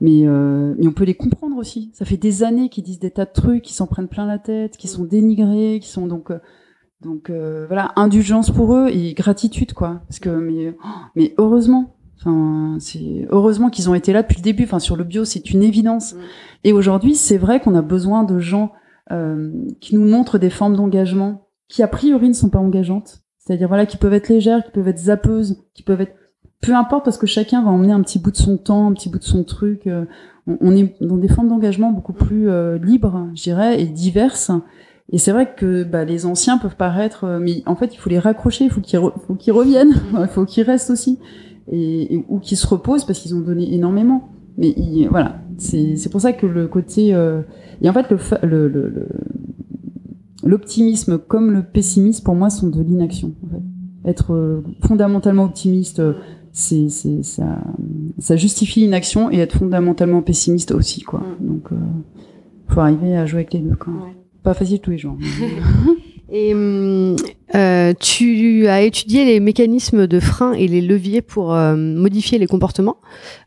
mais, euh, mais on peut les comprendre aussi. Ça fait des années qu'ils disent des tas de trucs, qui s'en prennent plein la tête, qui sont dénigrés, qui sont donc euh, donc euh, voilà indulgence pour eux et gratitude quoi. Parce que mais mais heureusement, enfin c'est heureusement qu'ils ont été là depuis le début. Enfin sur le bio c'est une évidence. Mm. Et aujourd'hui c'est vrai qu'on a besoin de gens euh, qui nous montrent des formes d'engagement qui a priori ne sont pas engageantes. C'est-à-dire voilà qui peuvent être légères, qui peuvent être zappeuses, qui peuvent être peu importe parce que chacun va emmener un petit bout de son temps, un petit bout de son truc. Euh, on, est dans des formes d'engagement beaucoup plus euh, libres, je dirais, et diverses. Et c'est vrai que bah, les anciens peuvent paraître, euh, mais en fait, il faut les raccrocher, il faut qu'ils faut qu'ils reviennent, il faut qu'ils restent aussi, et, ou qu'ils se reposent parce qu'ils ont donné énormément. Mais voilà, c'est pour ça que le côté et en fait le l'optimisme le, comme le pessimisme pour moi sont de l'inaction. En fait. Être fondamentalement optimiste c'est ça, ça justifie une action et être fondamentalement pessimiste aussi quoi. Mm. Donc euh, faut arriver à jouer avec les deux quoi. Pas facile tous les jours. et hum, euh, tu as étudié les mécanismes de frein et les leviers pour euh, modifier les comportements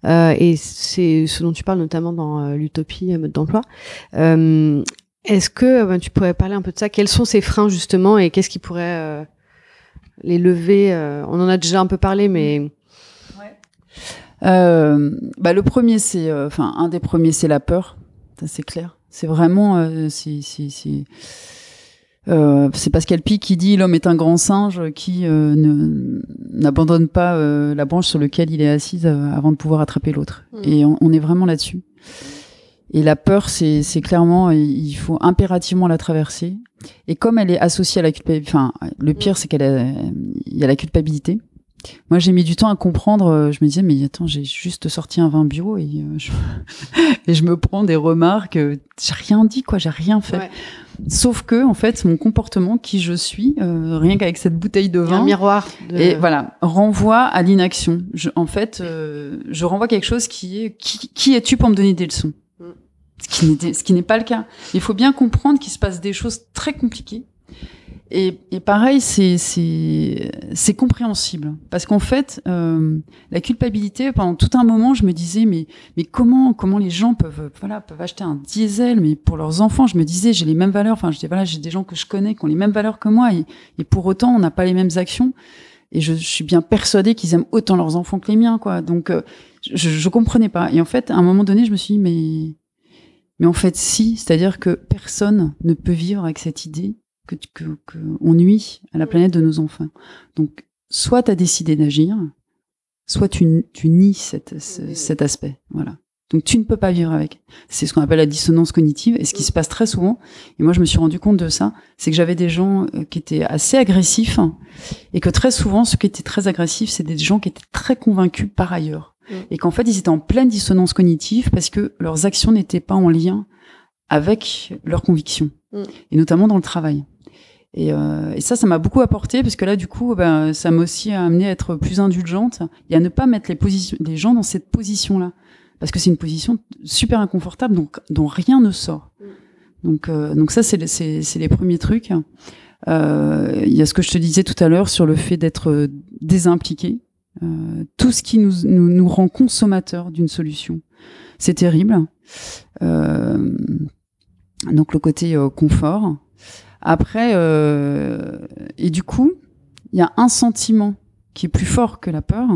euh, et c'est ce dont tu parles notamment dans euh, l'utopie mode d'emploi. Est-ce que ben, tu pourrais parler un peu de ça? Quels sont ces freins justement et qu'est-ce qui pourrait les lever On en a déjà un peu parlé, mais euh, bah, le premier, c'est, euh, enfin, un des premiers, c'est la peur. Ça, c'est clair. C'est vraiment, euh, c'est, c'est, euh, c'est Pascal Pi qui dit l'homme est un grand singe qui n'abandonne pas la branche sur laquelle il est assise avant de pouvoir attraper l'autre. Mm. Et on, on, est vraiment là-dessus. Et la peur, c'est, clairement, il faut impérativement la traverser. Et comme elle est associée à la culpabilité, enfin, le pire, mm. c'est qu'elle il y a la culpabilité. Moi, j'ai mis du temps à comprendre. Euh, je me disais, mais attends, j'ai juste sorti un vin bio et, euh, je... et je me prends des remarques. Euh, j'ai rien dit, quoi. J'ai rien fait. Sauf que, en fait, mon comportement, qui je suis, rien qu'avec cette bouteille de vin, un miroir, et voilà, renvoie à l'inaction. en fait, je renvoie quelque chose qui est qui, qui es-tu pour me donner des leçons mm. Ce qui n'est ce qui n'est pas le cas. Il faut bien comprendre qu'il se passe des choses très compliquées Et, et pareil, c'est compréhensible parce qu'en fait, euh, la culpabilité pendant tout un moment, je me disais mais mais comment comment les gens peuvent voilà peuvent acheter un diesel mais pour leurs enfants, je me disais j'ai les mêmes valeurs. Enfin, je dis voilà j'ai des gens que je connais qui ont les mêmes valeurs que moi et, et pour autant on n'a pas les mêmes actions. Et je, je suis bien persuadée qu'ils aiment autant leurs enfants que les miens quoi. Donc euh, je, je comprenais pas. Et en fait, à un moment donné, je me suis dit mais mais en fait si, c'est-à-dire que personne ne peut vivre avec cette idée que, que, que on nuit à la planète de nos enfants. Donc, soit tu as décidé d'agir, soit tu, tu nies cette, ce- cet aspect. Voilà. Donc, tu ne peux pas vivre avec. C'est ce qu'on appelle la dissonance cognitive. Et ce qui se passe très souvent, et moi je me suis rendu compte de ça, c'est que j'avais des gens euh, qui étaient assez agressifs, hein, et que très souvent, ceux qui étaient très agressifs, c'est des gens qui étaient très convaincus par ailleurs. Mm. Et qu'en fait, ils étaient en pleine dissonance cognitive parce que leurs actions n'étaient pas en lien avec leurs convictions, Mm. et notamment dans le travail. Et, euh, et ça, ça m'a beaucoup apporté parce que là, du coup, ben, ça m'a aussi amené à être plus indulgente et à ne pas mettre les, positions, les gens dans cette position-là. Parce que c'est une position super inconfortable, donc dont rien ne sort. Donc, euh, donc ça, c'est les- premiers trucs. Euh, Il y a ce que je te disais tout à l'heure sur le fait d'être euh, désimpliqué. Euh, tout ce qui nous, nous, nous rend consommateurs d'une solution. C'est terrible. Donc le côté confort. Après, euh, et du coup, il y a un sentiment qui est plus fort que la peur.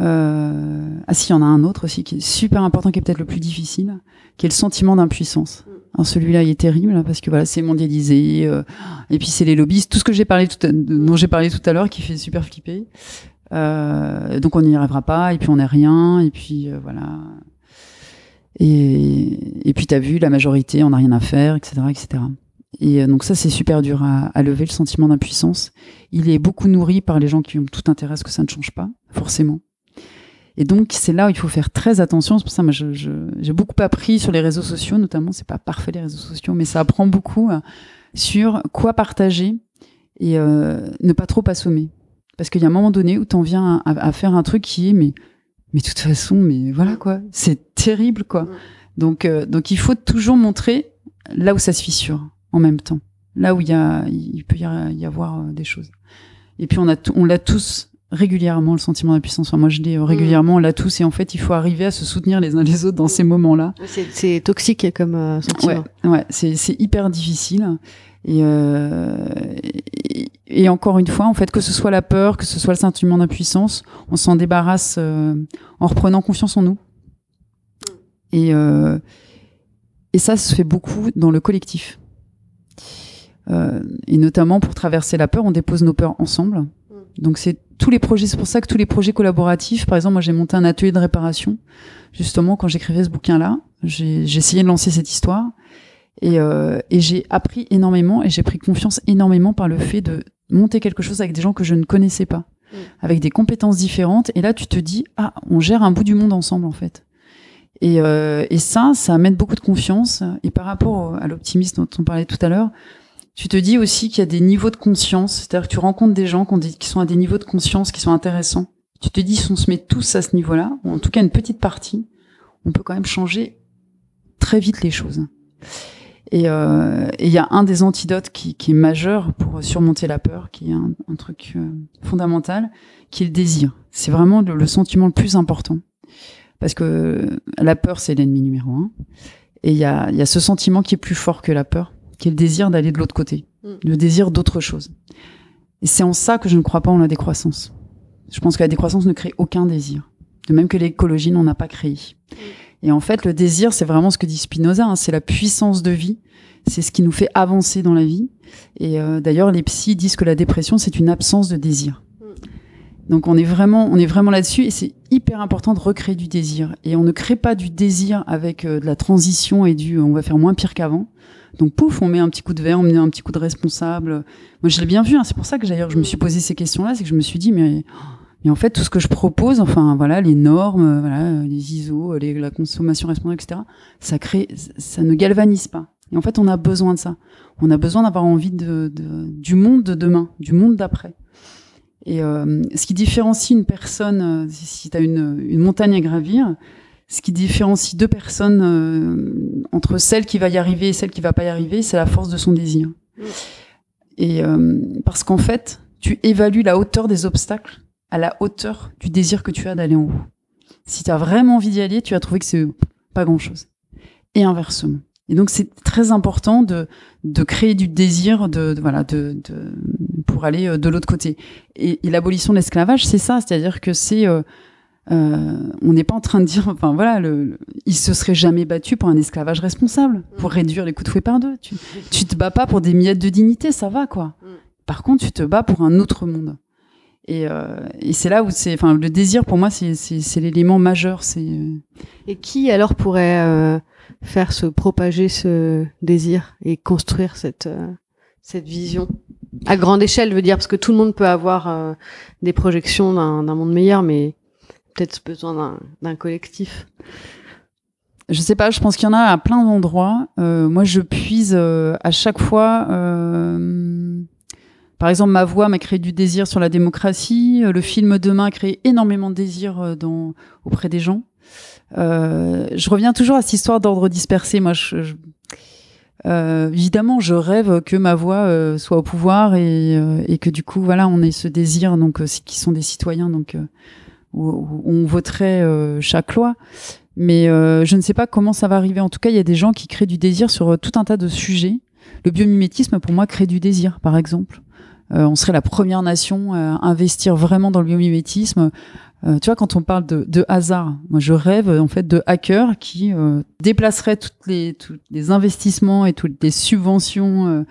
Euh, ah si, il y en a un autre aussi qui est super important, qui est peut-être le plus difficile, qui est le sentiment d'impuissance. Alors celui-là, il est terrible hein, parce que voilà, c'est mondialisé, euh, et puis c'est les lobbyistes, tout ce que j'ai parlé tout dont j'ai parlé tout à l'heure, qui fait super flipper. Euh, donc on n'y arrivera pas, et puis on n'est rien, et puis euh, voilà. Et, et puis t'as vu, la majorité, on n'a rien à faire, etc., etc. Et euh, donc ça, c'est super dur à, à lever le sentiment d'impuissance. Il est beaucoup nourri par les gens qui ont tout intérêt à ce que ça ne change pas, forcément. Et donc c'est là où il faut faire très attention. C'est pour ça, je- j'ai beaucoup appris sur les réseaux sociaux, notamment. C'est pas parfait les réseaux sociaux, mais ça apprend beaucoup euh, sur quoi partager et euh, ne pas trop assommer. Parce qu'il y a un moment donné où t'en viens à, à faire un truc qui est mais mais de toute façon, mais voilà quoi, c'est terrible quoi. Donc euh, donc il faut toujours montrer là où ça se fissure en même temps, là où il y a il peut y avoir euh, des choses. Et puis on a t- on l'a tous régulièrement le sentiment d'impuissance. Enfin, moi je l'ai euh, régulièrement, on l'a tous et en fait il faut arriver à se soutenir les uns les autres dans ces moments-là. C'est- toxique comme euh, sentiment. Ouais, ouais, c'est hyper difficile. Et, euh, et, et encore une fois, en fait, que ce soit la peur, que ce soit le sentiment d'impuissance, on s'en débarrasse euh, en reprenant confiance en nous. Et, et ça se fait beaucoup dans le collectif. Euh, et notamment pour traverser la peur, on dépose nos peurs ensemble. Donc c'est tous les projets, c'est pour ça que tous les projets collaboratifs, par exemple, moi j'ai monté un atelier de réparation, justement quand j'écrivais ce bouquin-là, j'ai essayé de lancer cette histoire et, euh, et j'ai appris énormément et j'ai pris confiance énormément par le fait de monter quelque chose avec des gens que je ne connaissais pas, Mm. avec des compétences différentes. Et là, tu te dis, ah, on gère un bout du monde ensemble en fait. Et, euh, et ça, ça amène beaucoup de confiance. Et par rapport à l'optimisme dont on parlait tout à l'heure, tu te dis aussi qu'il y a des niveaux de conscience. C'est-à-dire que tu rencontres des gens qui, sont à des niveaux de conscience qui sont intéressants. Tu te dis, si on se met tous à ce niveau-là, ou en tout cas une petite partie, on peut quand même changer très vite les choses. Et euh, il y a un des antidotes qui, est majeur pour surmonter la peur, qui est un, truc euh, fondamental, qui est le désir. C'est vraiment le sentiment le plus important. Parce que la peur, c'est l'ennemi numéro un. Et il y a, il y a ce sentiment qui est plus fort que la peur, qui est le désir d'aller de l'autre côté, Mm. le désir d'autre chose. Et c'est en ça que je ne crois pas en la décroissance. Je pense que la décroissance ne crée aucun désir. De même que l'écologie n'en a pas créé. Et en fait, le désir, c'est vraiment ce que dit Spinoza, hein, c'est la puissance de vie, c'est ce qui nous fait avancer dans la vie. Et euh, d'ailleurs, les psys disent que la dépression, c'est une absence de désir. Donc on est vraiment, on est vraiment là-dessus, et c'est hyper important de recréer du désir. Et on ne crée pas du désir avec euh, de la transition et du, on va faire moins pire qu'avant. Donc pouf, on met un petit coup de verre, on met un petit coup de responsable. Moi, je l'ai bien vu. hein, c'est pour ça que d'ailleurs je me suis posé ces questions-là, c'est que je me suis dit mais mais en fait, tout ce que je propose, enfin voilà, les normes, euh, voilà, les ISO, euh, la consommation responsable, etc., ça crée, ça ne galvanise pas. Et en fait, on a besoin de ça. On a besoin d'avoir envie de, de- du monde de demain, du monde d'après. Et euh, ce qui différencie une personne, euh, si, tu as une, une montagne à gravir, ce qui différencie deux personnes euh, entre celle qui va y arriver et celle qui va pas y arriver, c'est la force de son désir. Et euh, parce qu'en fait, tu évalues la hauteur des obstacles à la hauteur du désir que tu as d'aller en haut. Si tu as vraiment envie d'y aller, tu vas trouver que c'est pas grand-chose. Et inversement. Et donc c'est très important de, de créer du désir de, voilà de, de, pour aller euh, de l'autre côté. Et, et l'abolition de l'esclavage, c'est ça, c'est-à-dire que c'est euh, euh, on n'est pas en train de dire, enfin voilà, le, il se serait jamais battu pour un esclavage responsable, pour réduire les coups de fouet par deux. Tu, tu te bats pas pour des miettes de dignité, ça va quoi. Par contre, tu te bats pour un autre monde. Et, euh, et c'est là où c'est, enfin, le désir pour moi, c'est, c'est, c'est l'élément majeur. C'est euh, Et qui alors pourrait euh, faire se propager ce désir et construire cette euh, cette vision à grande échelle, je veux dire, parce que tout le monde peut avoir euh, des projections d'un monde meilleur, mais peut-être besoin d'un collectif. je sais pas, je pense qu'il y en a à plein d'endroits. Euh, moi, je puise euh, à chaque fois. euh, par exemple, ma voix m'a créé du désir sur la démocratie. Le film Demain a créé énormément de désir dans, auprès des gens. Euh, je reviens toujours à cette histoire d'ordre dispersé. Moi, je, je- euh, évidemment, je rêve que ma voix euh, soit au pouvoir et, euh, et que du coup, voilà, on ait ce désir, donc euh, qui sont des citoyens, donc euh, où, où on voterait chaque loi. Mais je ne sais pas comment ça va arriver. En tout cas, il y a des gens qui créent du désir sur tout un tas de sujets. Le biomimétisme, pour moi, crée du désir, par exemple. On serait la première nation à investir vraiment dans le biomimétisme. Euh, tu vois, quand on parle de, de hasard, moi je rêve en fait de hackers qui euh, déplaceraient toutes les, tous les investissements et toutes les subventions euh,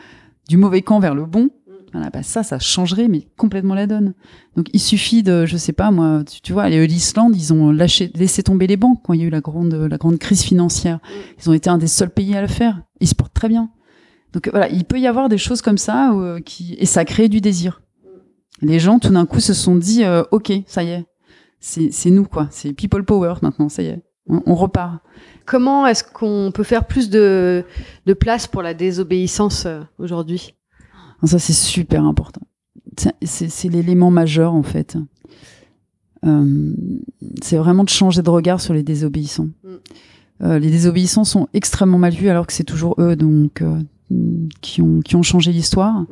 du mauvais camp vers le bon. Voilà, bah ça, ça changerait mais complètement la donne. Donc il suffit de, je sais pas moi, tu, tu vois, l'Islande, ils ont lâché, laissé tomber les banques quand il y a eu la grande, la grande crise financière. Ils ont été un des seuls pays à le faire. Ils se portent très bien. Donc voilà, il peut y avoir des choses comme ça euh, qui et ça crée du désir. Les gens tout d'un coup se sont dit, euh, ok, ça y est, c'est nous quoi, c'est people power maintenant, ça y est, on, on repart. Comment est-ce qu'on peut faire plus de de place pour la désobéissance euh, aujourd'hui? Ça c'est super important. C'est- l'élément majeur en fait. Euh, c'est vraiment de changer de regard sur les désobéissants. Mm. Euh, les désobéissants sont extrêmement mal vus alors que c'est toujours eux donc euh, qui ont qui ont changé l'histoire.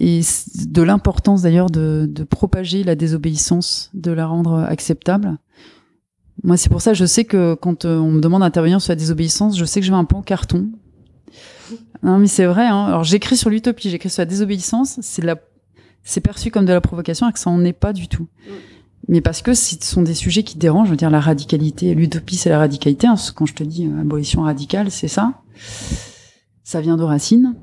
Et de l'importance d'ailleurs de, de propager la désobéissance, de la rendre acceptable. Moi, c'est pour ça, je sais que quand euh, on me demande d'intervenir sur la désobéissance, je sais que je vais un en carton. Non, mais c'est vrai. Hein. Alors, j'écris sur l'utopie, j'écris sur la désobéissance. C'est la, c'est perçu comme de la provocation, alors que ça en est pas du tout. Mais parce que ce sont des sujets qui dérangent. Je veux dire, la radicalité, l'utopie, c'est la radicalité. hein. Quand je te dis euh, abolition radicale, c'est ça. Ça vient de Racine.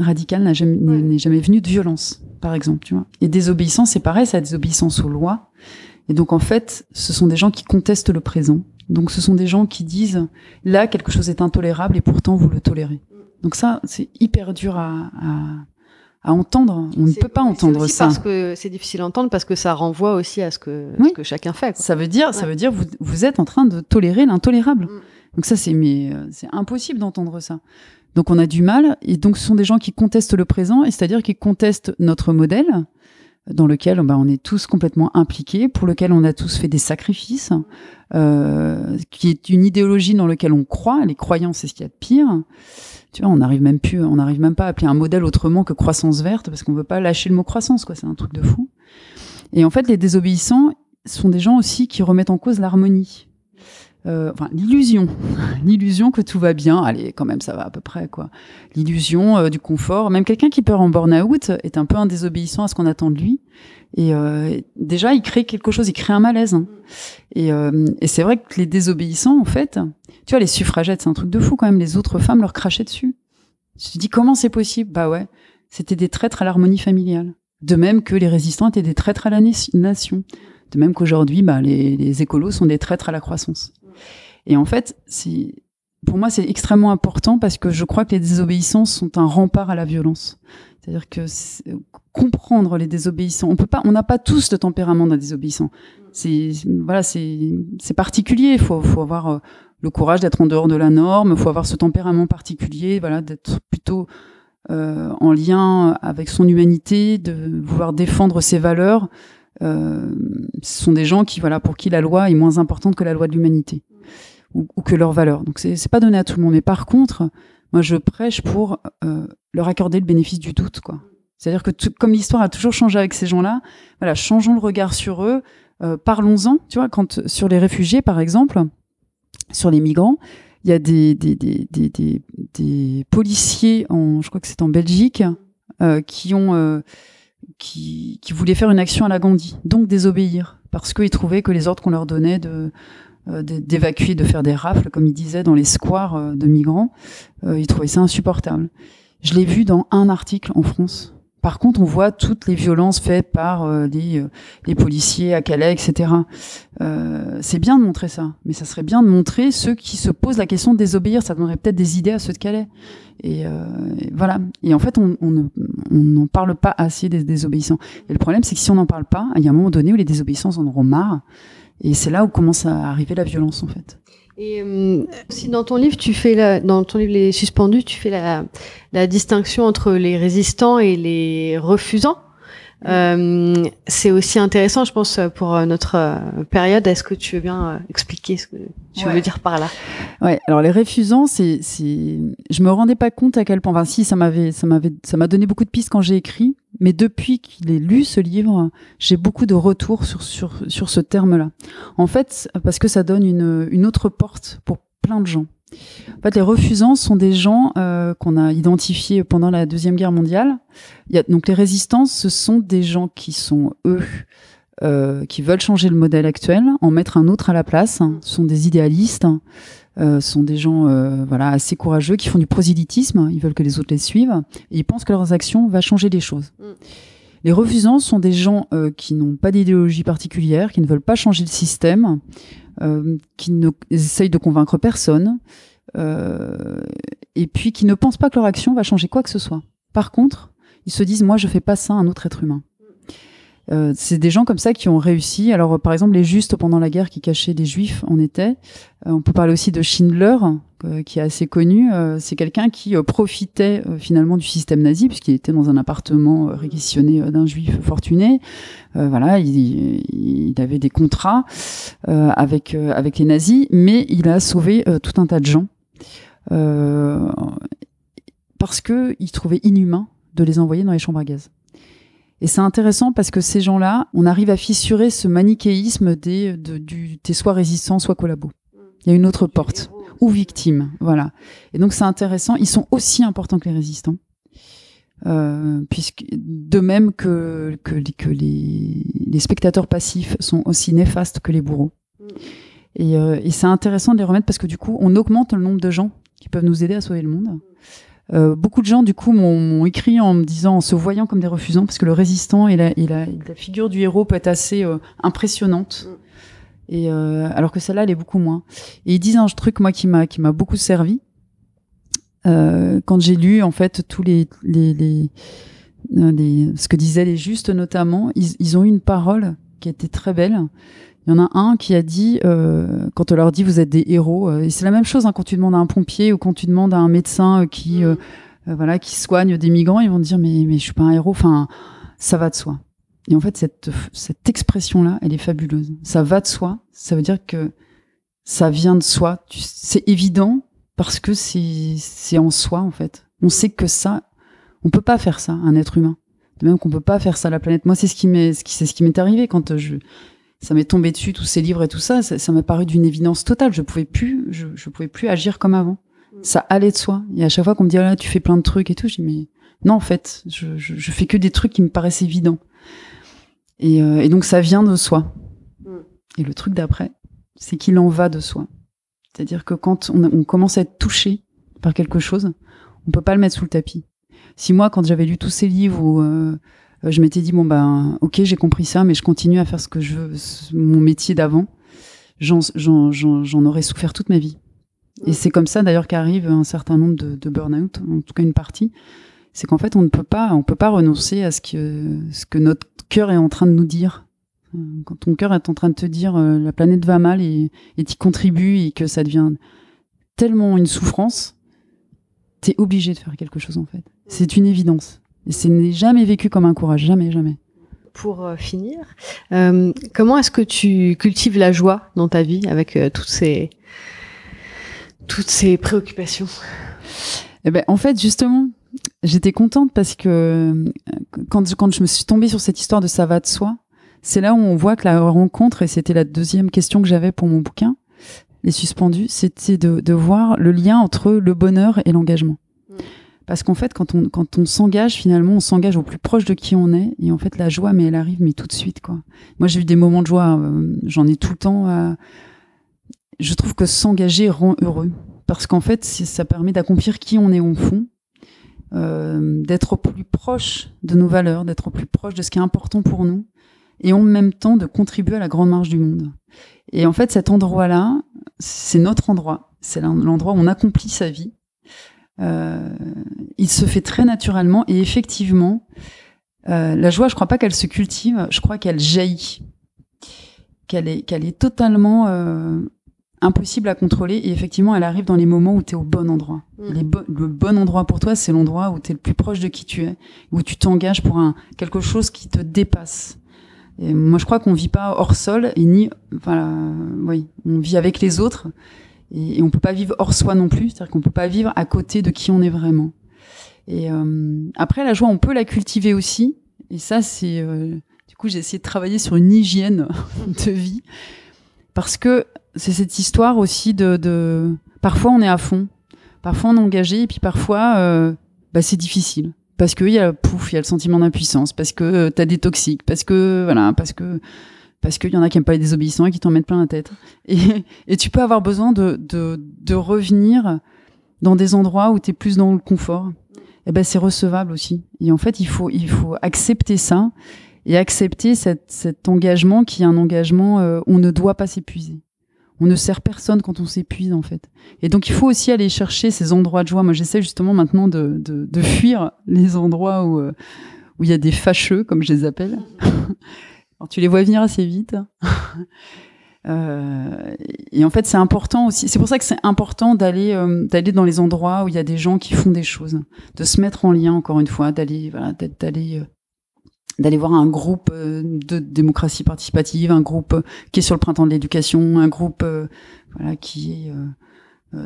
Radical n'a jamais, n'est- n'est jamais venu de violence, par exemple, tu vois. Et désobéissance, c'est pareil, c'est la désobéissance aux lois. Et donc, en fait, ce sont des gens qui contestent le présent. Donc, ce sont des gens qui disent, là, quelque chose est intolérable et pourtant vous le tolérez. Donc ça, c'est hyper dur à, à, à entendre. On ne peut pas entendre aussi ça. Parce que c'est difficile à entendre parce que ça renvoie aussi à ce que, Oui. ce que chacun fait. quoi. Ça veut dire, ça Ouais. veut dire, vous, vous êtes en train de tolérer l'intolérable. Mm. Donc ça, c'est mais euh, c'est impossible d'entendre ça. Donc on a du mal, et donc ce sont des gens qui contestent le présent, et c'est-à-dire qui contestent notre modèle dans lequel bah, on est tous complètement impliqués, pour lequel on a tous fait des sacrifices, euh, qui est une idéologie dans laquelle on croit. Les croyances, c'est ce qu'il y a de pire. Tu vois, on n'arrive même plus, on n'arrive même pas à appeler un modèle autrement que croissance verte, parce qu'on veut pas lâcher le mot croissance, quoi. C'est un truc de fou. Et en fait, les désobéissants sont des gens aussi qui remettent en cause l'harmonie. Euh, enfin, l'illusion, l'illusion que tout va bien. Allez, quand même, ça va à peu près, quoi. L'illusion euh, du confort. Même quelqu'un qui peur en burn-out est un peu un désobéissant à ce qu'on attend de lui. Et euh, déjà, il crée quelque chose, il crée un malaise. hein. Et, euh, et c'est vrai que les désobéissants, en fait, tu vois, les suffragettes, c'est un truc de fou quand même. Les autres femmes leur crachaient dessus. Je te dis, comment c'est possible? Bah ouais, c'était des traîtres à l'harmonie familiale. De même que les résistants étaient des traîtres à la na- nation. De même qu'aujourd'hui, bah, les, les écolos sont des traîtres à la croissance. Et en fait, c'est, pour moi, c'est extrêmement important parce que je crois que les désobéissants sont un rempart à la violence. C'est-à-dire que comprendre les désobéissants, on peut pas, on n'a pas tous le tempérament d'un désobéissant. C'est, voilà, c'est, c'est particulier. Il faut, faut avoir euh, le courage d'être en dehors de la norme. Il faut avoir ce tempérament particulier, voilà, d'être plutôt euh, en lien avec son humanité, de vouloir défendre ses valeurs. Euh, ce sont des gens qui, voilà, pour qui la loi est moins importante que la loi de l'humanité ou, que leurs valeurs. Donc c'est pas donné à tout le monde. Mais par contre, moi je prêche pour euh, leur accorder le bénéfice du doute, quoi. C'est-à-dire que comme l'histoire a toujours changé avec ces gens-là, voilà, changeons le regard sur eux, euh, parlons-en. Tu vois, quand sur les réfugiés, par exemple, sur les migrants, il y a des, des, des, des, des policiers, en, je crois que c'est en Belgique, euh, qui ont qui, voulaient faire une action à la Gandhi, donc désobéir, parce qu'ils trouvaient que les ordres qu'on leur donnait de d'évacuer, de faire des rafles, comme ils disaient, dans les squares euh, de migrants, ils trouvaient ça insupportable. Je l'ai vu dans un article en France par contre, on voit toutes les violences faites par euh, les, euh, les, policiers à Calais, etc. Euh, c'est bien de montrer ça, mais ça serait bien de montrer ceux qui se posent la question de désobéir. Ça donnerait peut-être des idées à ceux de Calais. Et, euh, voilà. Et en fait, on n'en parle pas assez des désobéissants. Et le problème, c'est que si on n'en parle pas, il y a un moment donné où les désobéissants en auront marre. Et c'est là où commence à arriver la violence, en fait. Et euh, si dans ton livre, tu fais la, dans ton livre Les Suspendus, tu fais la, la distinction entre les résistants et les refusants. Euh, c'est aussi intéressant, je pense, pour notre euh, période. Est-ce que tu veux bien euh, expliquer ce que tu veux dire par là? Ouais. Alors les refusants, c'est, je me rendais pas compte à quel point. Enfin, si ça m'avait, ça m'avait, ça m'a donné beaucoup de pistes quand j'ai écrit. Mais depuis qu'il ait lu ce livre, j'ai beaucoup de retours sur sur sur ce terme-là. En fait, parce que ça donne une une autre porte pour plein de gens. En fait, les refusants sont des gens euh, qu'on a identifiés pendant la Deuxième Guerre mondiale. Donc les résistants, ce sont des gens qui sont, eux, euh, qui veulent changer le modèle actuel, en mettre un autre à la place. Ce sont des idéalistes, euh, sont des gens euh, voilà, assez courageux qui font du prosélytisme, ils veulent que les autres les suivent, et ils pensent que leurs actions vont changer les choses. Mm. Les refusants sont des gens euh, qui n'ont pas d'idéologie particulière, qui ne veulent pas changer le système, euh, qui ne essayent de convaincre personne, euh, et puis qui ne pensent pas que leur action va changer quoi que ce soit. Par contre, ils se disent moi je fais pas ça à un autre être humain. Euh, c'est des gens comme ça qui ont réussi. Alors, par exemple, les justes pendant la guerre qui cachaient des juifs en étaient. Euh, on peut parler aussi de Schindler, euh, qui est assez connu. c'est quelqu'un qui profitait finalement du système nazi, puisqu'il était dans un appartement réquisitionné d'un juif fortuné. voilà, il, il, avait des contrats avec avec les nazis, mais il a sauvé tout un tas de gens parce que il trouvait inhumain de les envoyer dans les chambres à gaz. Et c'est intéressant parce que ces gens-là, on arrive à fissurer ce manichéisme des, de, du t'es soit résistant, soit collabo. Il y a une autre porte. Ou victime, voilà. Et donc c'est intéressant. Ils sont aussi importants que les résistants. Euh, puisque de même que, que, que les, les, spectateurs passifs sont aussi néfastes que les bourreaux. Et, euh, et c'est intéressant de les remettre parce que du coup, on augmente le nombre de gens qui peuvent nous aider à sauver le monde. Euh, beaucoup de gens, du coup, m'ont écrit en me disant, en se voyant comme des refusants, parce que le résistant et la, et la, la figure du héros peut être assez euh, impressionnante. Mm. Et euh, alors que celle-là, elle est beaucoup moins. Et ils disent un truc moi qui m'a qui m'a beaucoup servi euh, quand j'ai lu en fait tous les les, les, les ce que disaient les justes notamment. Ils, ils ont eu une parole qui était très belle. Il y en a un qui a dit, euh, quand on leur dit vous êtes des héros, euh, et c'est la même chose hein, quand tu demandes à un pompier ou quand tu demandes à un médecin euh, qui, euh, euh, voilà, qui soigne des migrants, ils vont dire mais mais je suis pas un héros. Enfin, ça va de soi. Et en fait, cette cette expression là, elle est fabuleuse. Ça va de soi. Ça veut dire que ça vient de soi. C'est évident parce que c'est c'est en soi en fait. On sait que ça, on peut pas faire ça, un être humain. De même qu'on peut pas faire ça la planète. Moi, c'est ce qui m'est, c'est ce qui m'est arrivé quand je, ça m'est tombé dessus tous ces livres et tout ça, ça m'a paru d'une évidence totale. Je pouvais plus, je, je, pouvais plus agir comme avant. Mm. Ça allait de soi. Et à chaque fois qu'on me dit oh là tu fais plein de trucs et tout, je dis mais non en fait, je, je, je fais que des trucs qui me paraissent évidents. Et, euh, et donc ça vient de soi. Mm. Et le truc d'après, c'est qu'il en va de soi. C'est-à-dire que quand on, on, commence à être touché par quelque chose, on peut pas le mettre sous le tapis. Si moi, quand j'avais lu tous ces livres où euh, je m'étais dit bon ben ok j'ai compris ça mais je continue à faire ce que je veux mon métier d'avant. J'en aurais souffert toute ma vie. Et c'est comme ça d'ailleurs qu'arrive un certain nombre de, de burn-out en tout cas une partie. C'est qu'en fait on ne peut pas on peut pas renoncer à ce que ce que notre cœur est en train de nous dire. Euh, quand ton cœur est en train de te dire euh, la planète va mal et t'y contribues et que ça devient tellement une souffrance t'es obligé de faire quelque chose en fait. C'est une évidence ce n'est jamais vécu comme un courage, jamais, jamais. Pour euh, finir, euh, comment est-ce que tu cultives la joie dans ta vie avec euh, toutes ces toutes ces préoccupations? Eh ben, en fait, justement, j'étais contente parce que quand, quand je me suis tombée sur cette histoire de ça va de soi, c'est là où on voit que la rencontre, et c'était la deuxième question que j'avais pour mon bouquin, Les Suspendus, c'était de, de, voir le lien entre le bonheur et l'engagement. Mm. Parce qu'en fait, quand on, quand on s'engage, finalement, on s'engage au plus proche de qui on est. Et en fait, la joie, mais elle arrive, mais tout de suite, quoi. Moi, j'ai eu des moments de joie, euh, j'en ai tout le temps. Euh, je trouve que s'engager rend heureux. Parce qu'en fait, ça permet d'accomplir qui on est au fond euh, d'être au plus proche de nos valeurs, d'être au plus proche de ce qui est important pour nous, et en même temps de contribuer à la grande marche du monde. Et en fait, cet endroit-là, c'est notre endroit. C'est l'endroit où on accomplit sa vie. Euh, il se fait très naturellement et effectivement, euh, la joie, je crois pas qu'elle se cultive, je crois qu'elle jaillit, qu'elle est, qu'elle est totalement euh, impossible à contrôler et effectivement elle arrive dans les moments où tu es au bon endroit. Mm. le bon endroit pour toi, c'est l'endroit où tu es le plus proche de qui tu es, où tu t'engages pour un quelque chose qui te dépasse. Et moi je crois qu'on vit pas hors sol et ni voilà, oui, on vit avec les autres et, et on peut pas vivre hors soi non plus, c'est-à-dire qu'on peut pas vivre à côté de qui on est vraiment. Et euh, après la joie, on peut la cultiver aussi et ça c'est euh, du coup j'ai essayé de travailler sur une hygiène de vie parce que c'est cette histoire aussi de, de, Parfois, on est à fond. Parfois, on est engagé. Et puis, parfois, euh, bah, c'est difficile. Parce qu'il y a pouf, il y a le sentiment d'impuissance. Parce que euh, t'as des toxiques. Parce que, voilà, parce que. Parce qu'il y en a qui aiment pas les désobéissants et qui t'en mettent plein la tête. Et, tu peux avoir besoin de, de, de revenir dans des endroits où tu es plus dans le confort. Et ben c'est recevable aussi. Et en fait, il faut, il faut accepter ça et accepter cette, cet engagement qui est un engagement euh, on ne doit pas s'épuiser. On ne sert personne quand on s'épuise en fait. Et donc il faut aussi aller chercher ces endroits de joie. Moi j'essaie justement maintenant de, de, de, fuir les endroits où euh, où il y a des fâcheux comme je les appelle. Tu les vois venir assez vite. Euh, et en fait, c'est important aussi. C'est pour ça que c'est important d'aller euh, d'aller dans les endroits où il y a des gens qui font des choses, de se mettre en lien encore une fois, d'aller voilà, d'aller euh, d'aller voir un groupe de démocratie participative, un groupe qui est sur le printemps de l'éducation, un groupe voilà qui est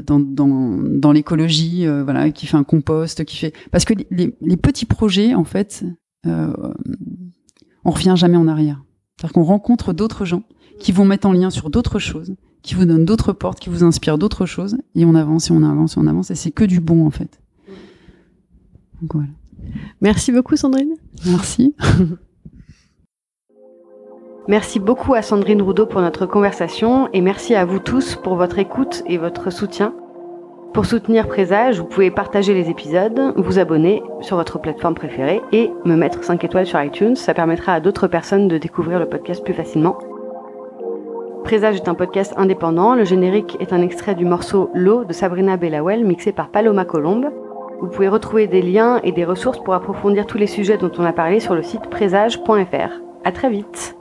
dans, dans, l'écologie, voilà qui fait un compost, qui fait parce que les, les petits projets en fait, on revient jamais en arrière. C'est-à-dire qu'on rencontre d'autres gens qui vont mettre en lien sur d'autres choses, qui vous donnent d'autres portes, qui vous inspirent d'autres choses, et on avance et on avance et on avance, et c'est que du bon en fait. Donc voilà. Merci beaucoup Sandrine. Merci. Merci beaucoup à Sandrine Roudot pour notre conversation et merci à vous tous pour votre écoute et votre soutien. Pour soutenir Présage, vous pouvez partager les épisodes, vous abonner sur votre plateforme préférée et me mettre 5 étoiles sur iTunes. Ça permettra à d'autres personnes de découvrir le podcast plus facilement. Présage est un podcast indépendant. Le générique est un extrait du morceau L'eau de Sabrina Bellawell mixé par Paloma Colombe. Vous pouvez retrouver des liens et des ressources pour approfondir tous les sujets dont on a parlé sur le site présage.fr. À très vite!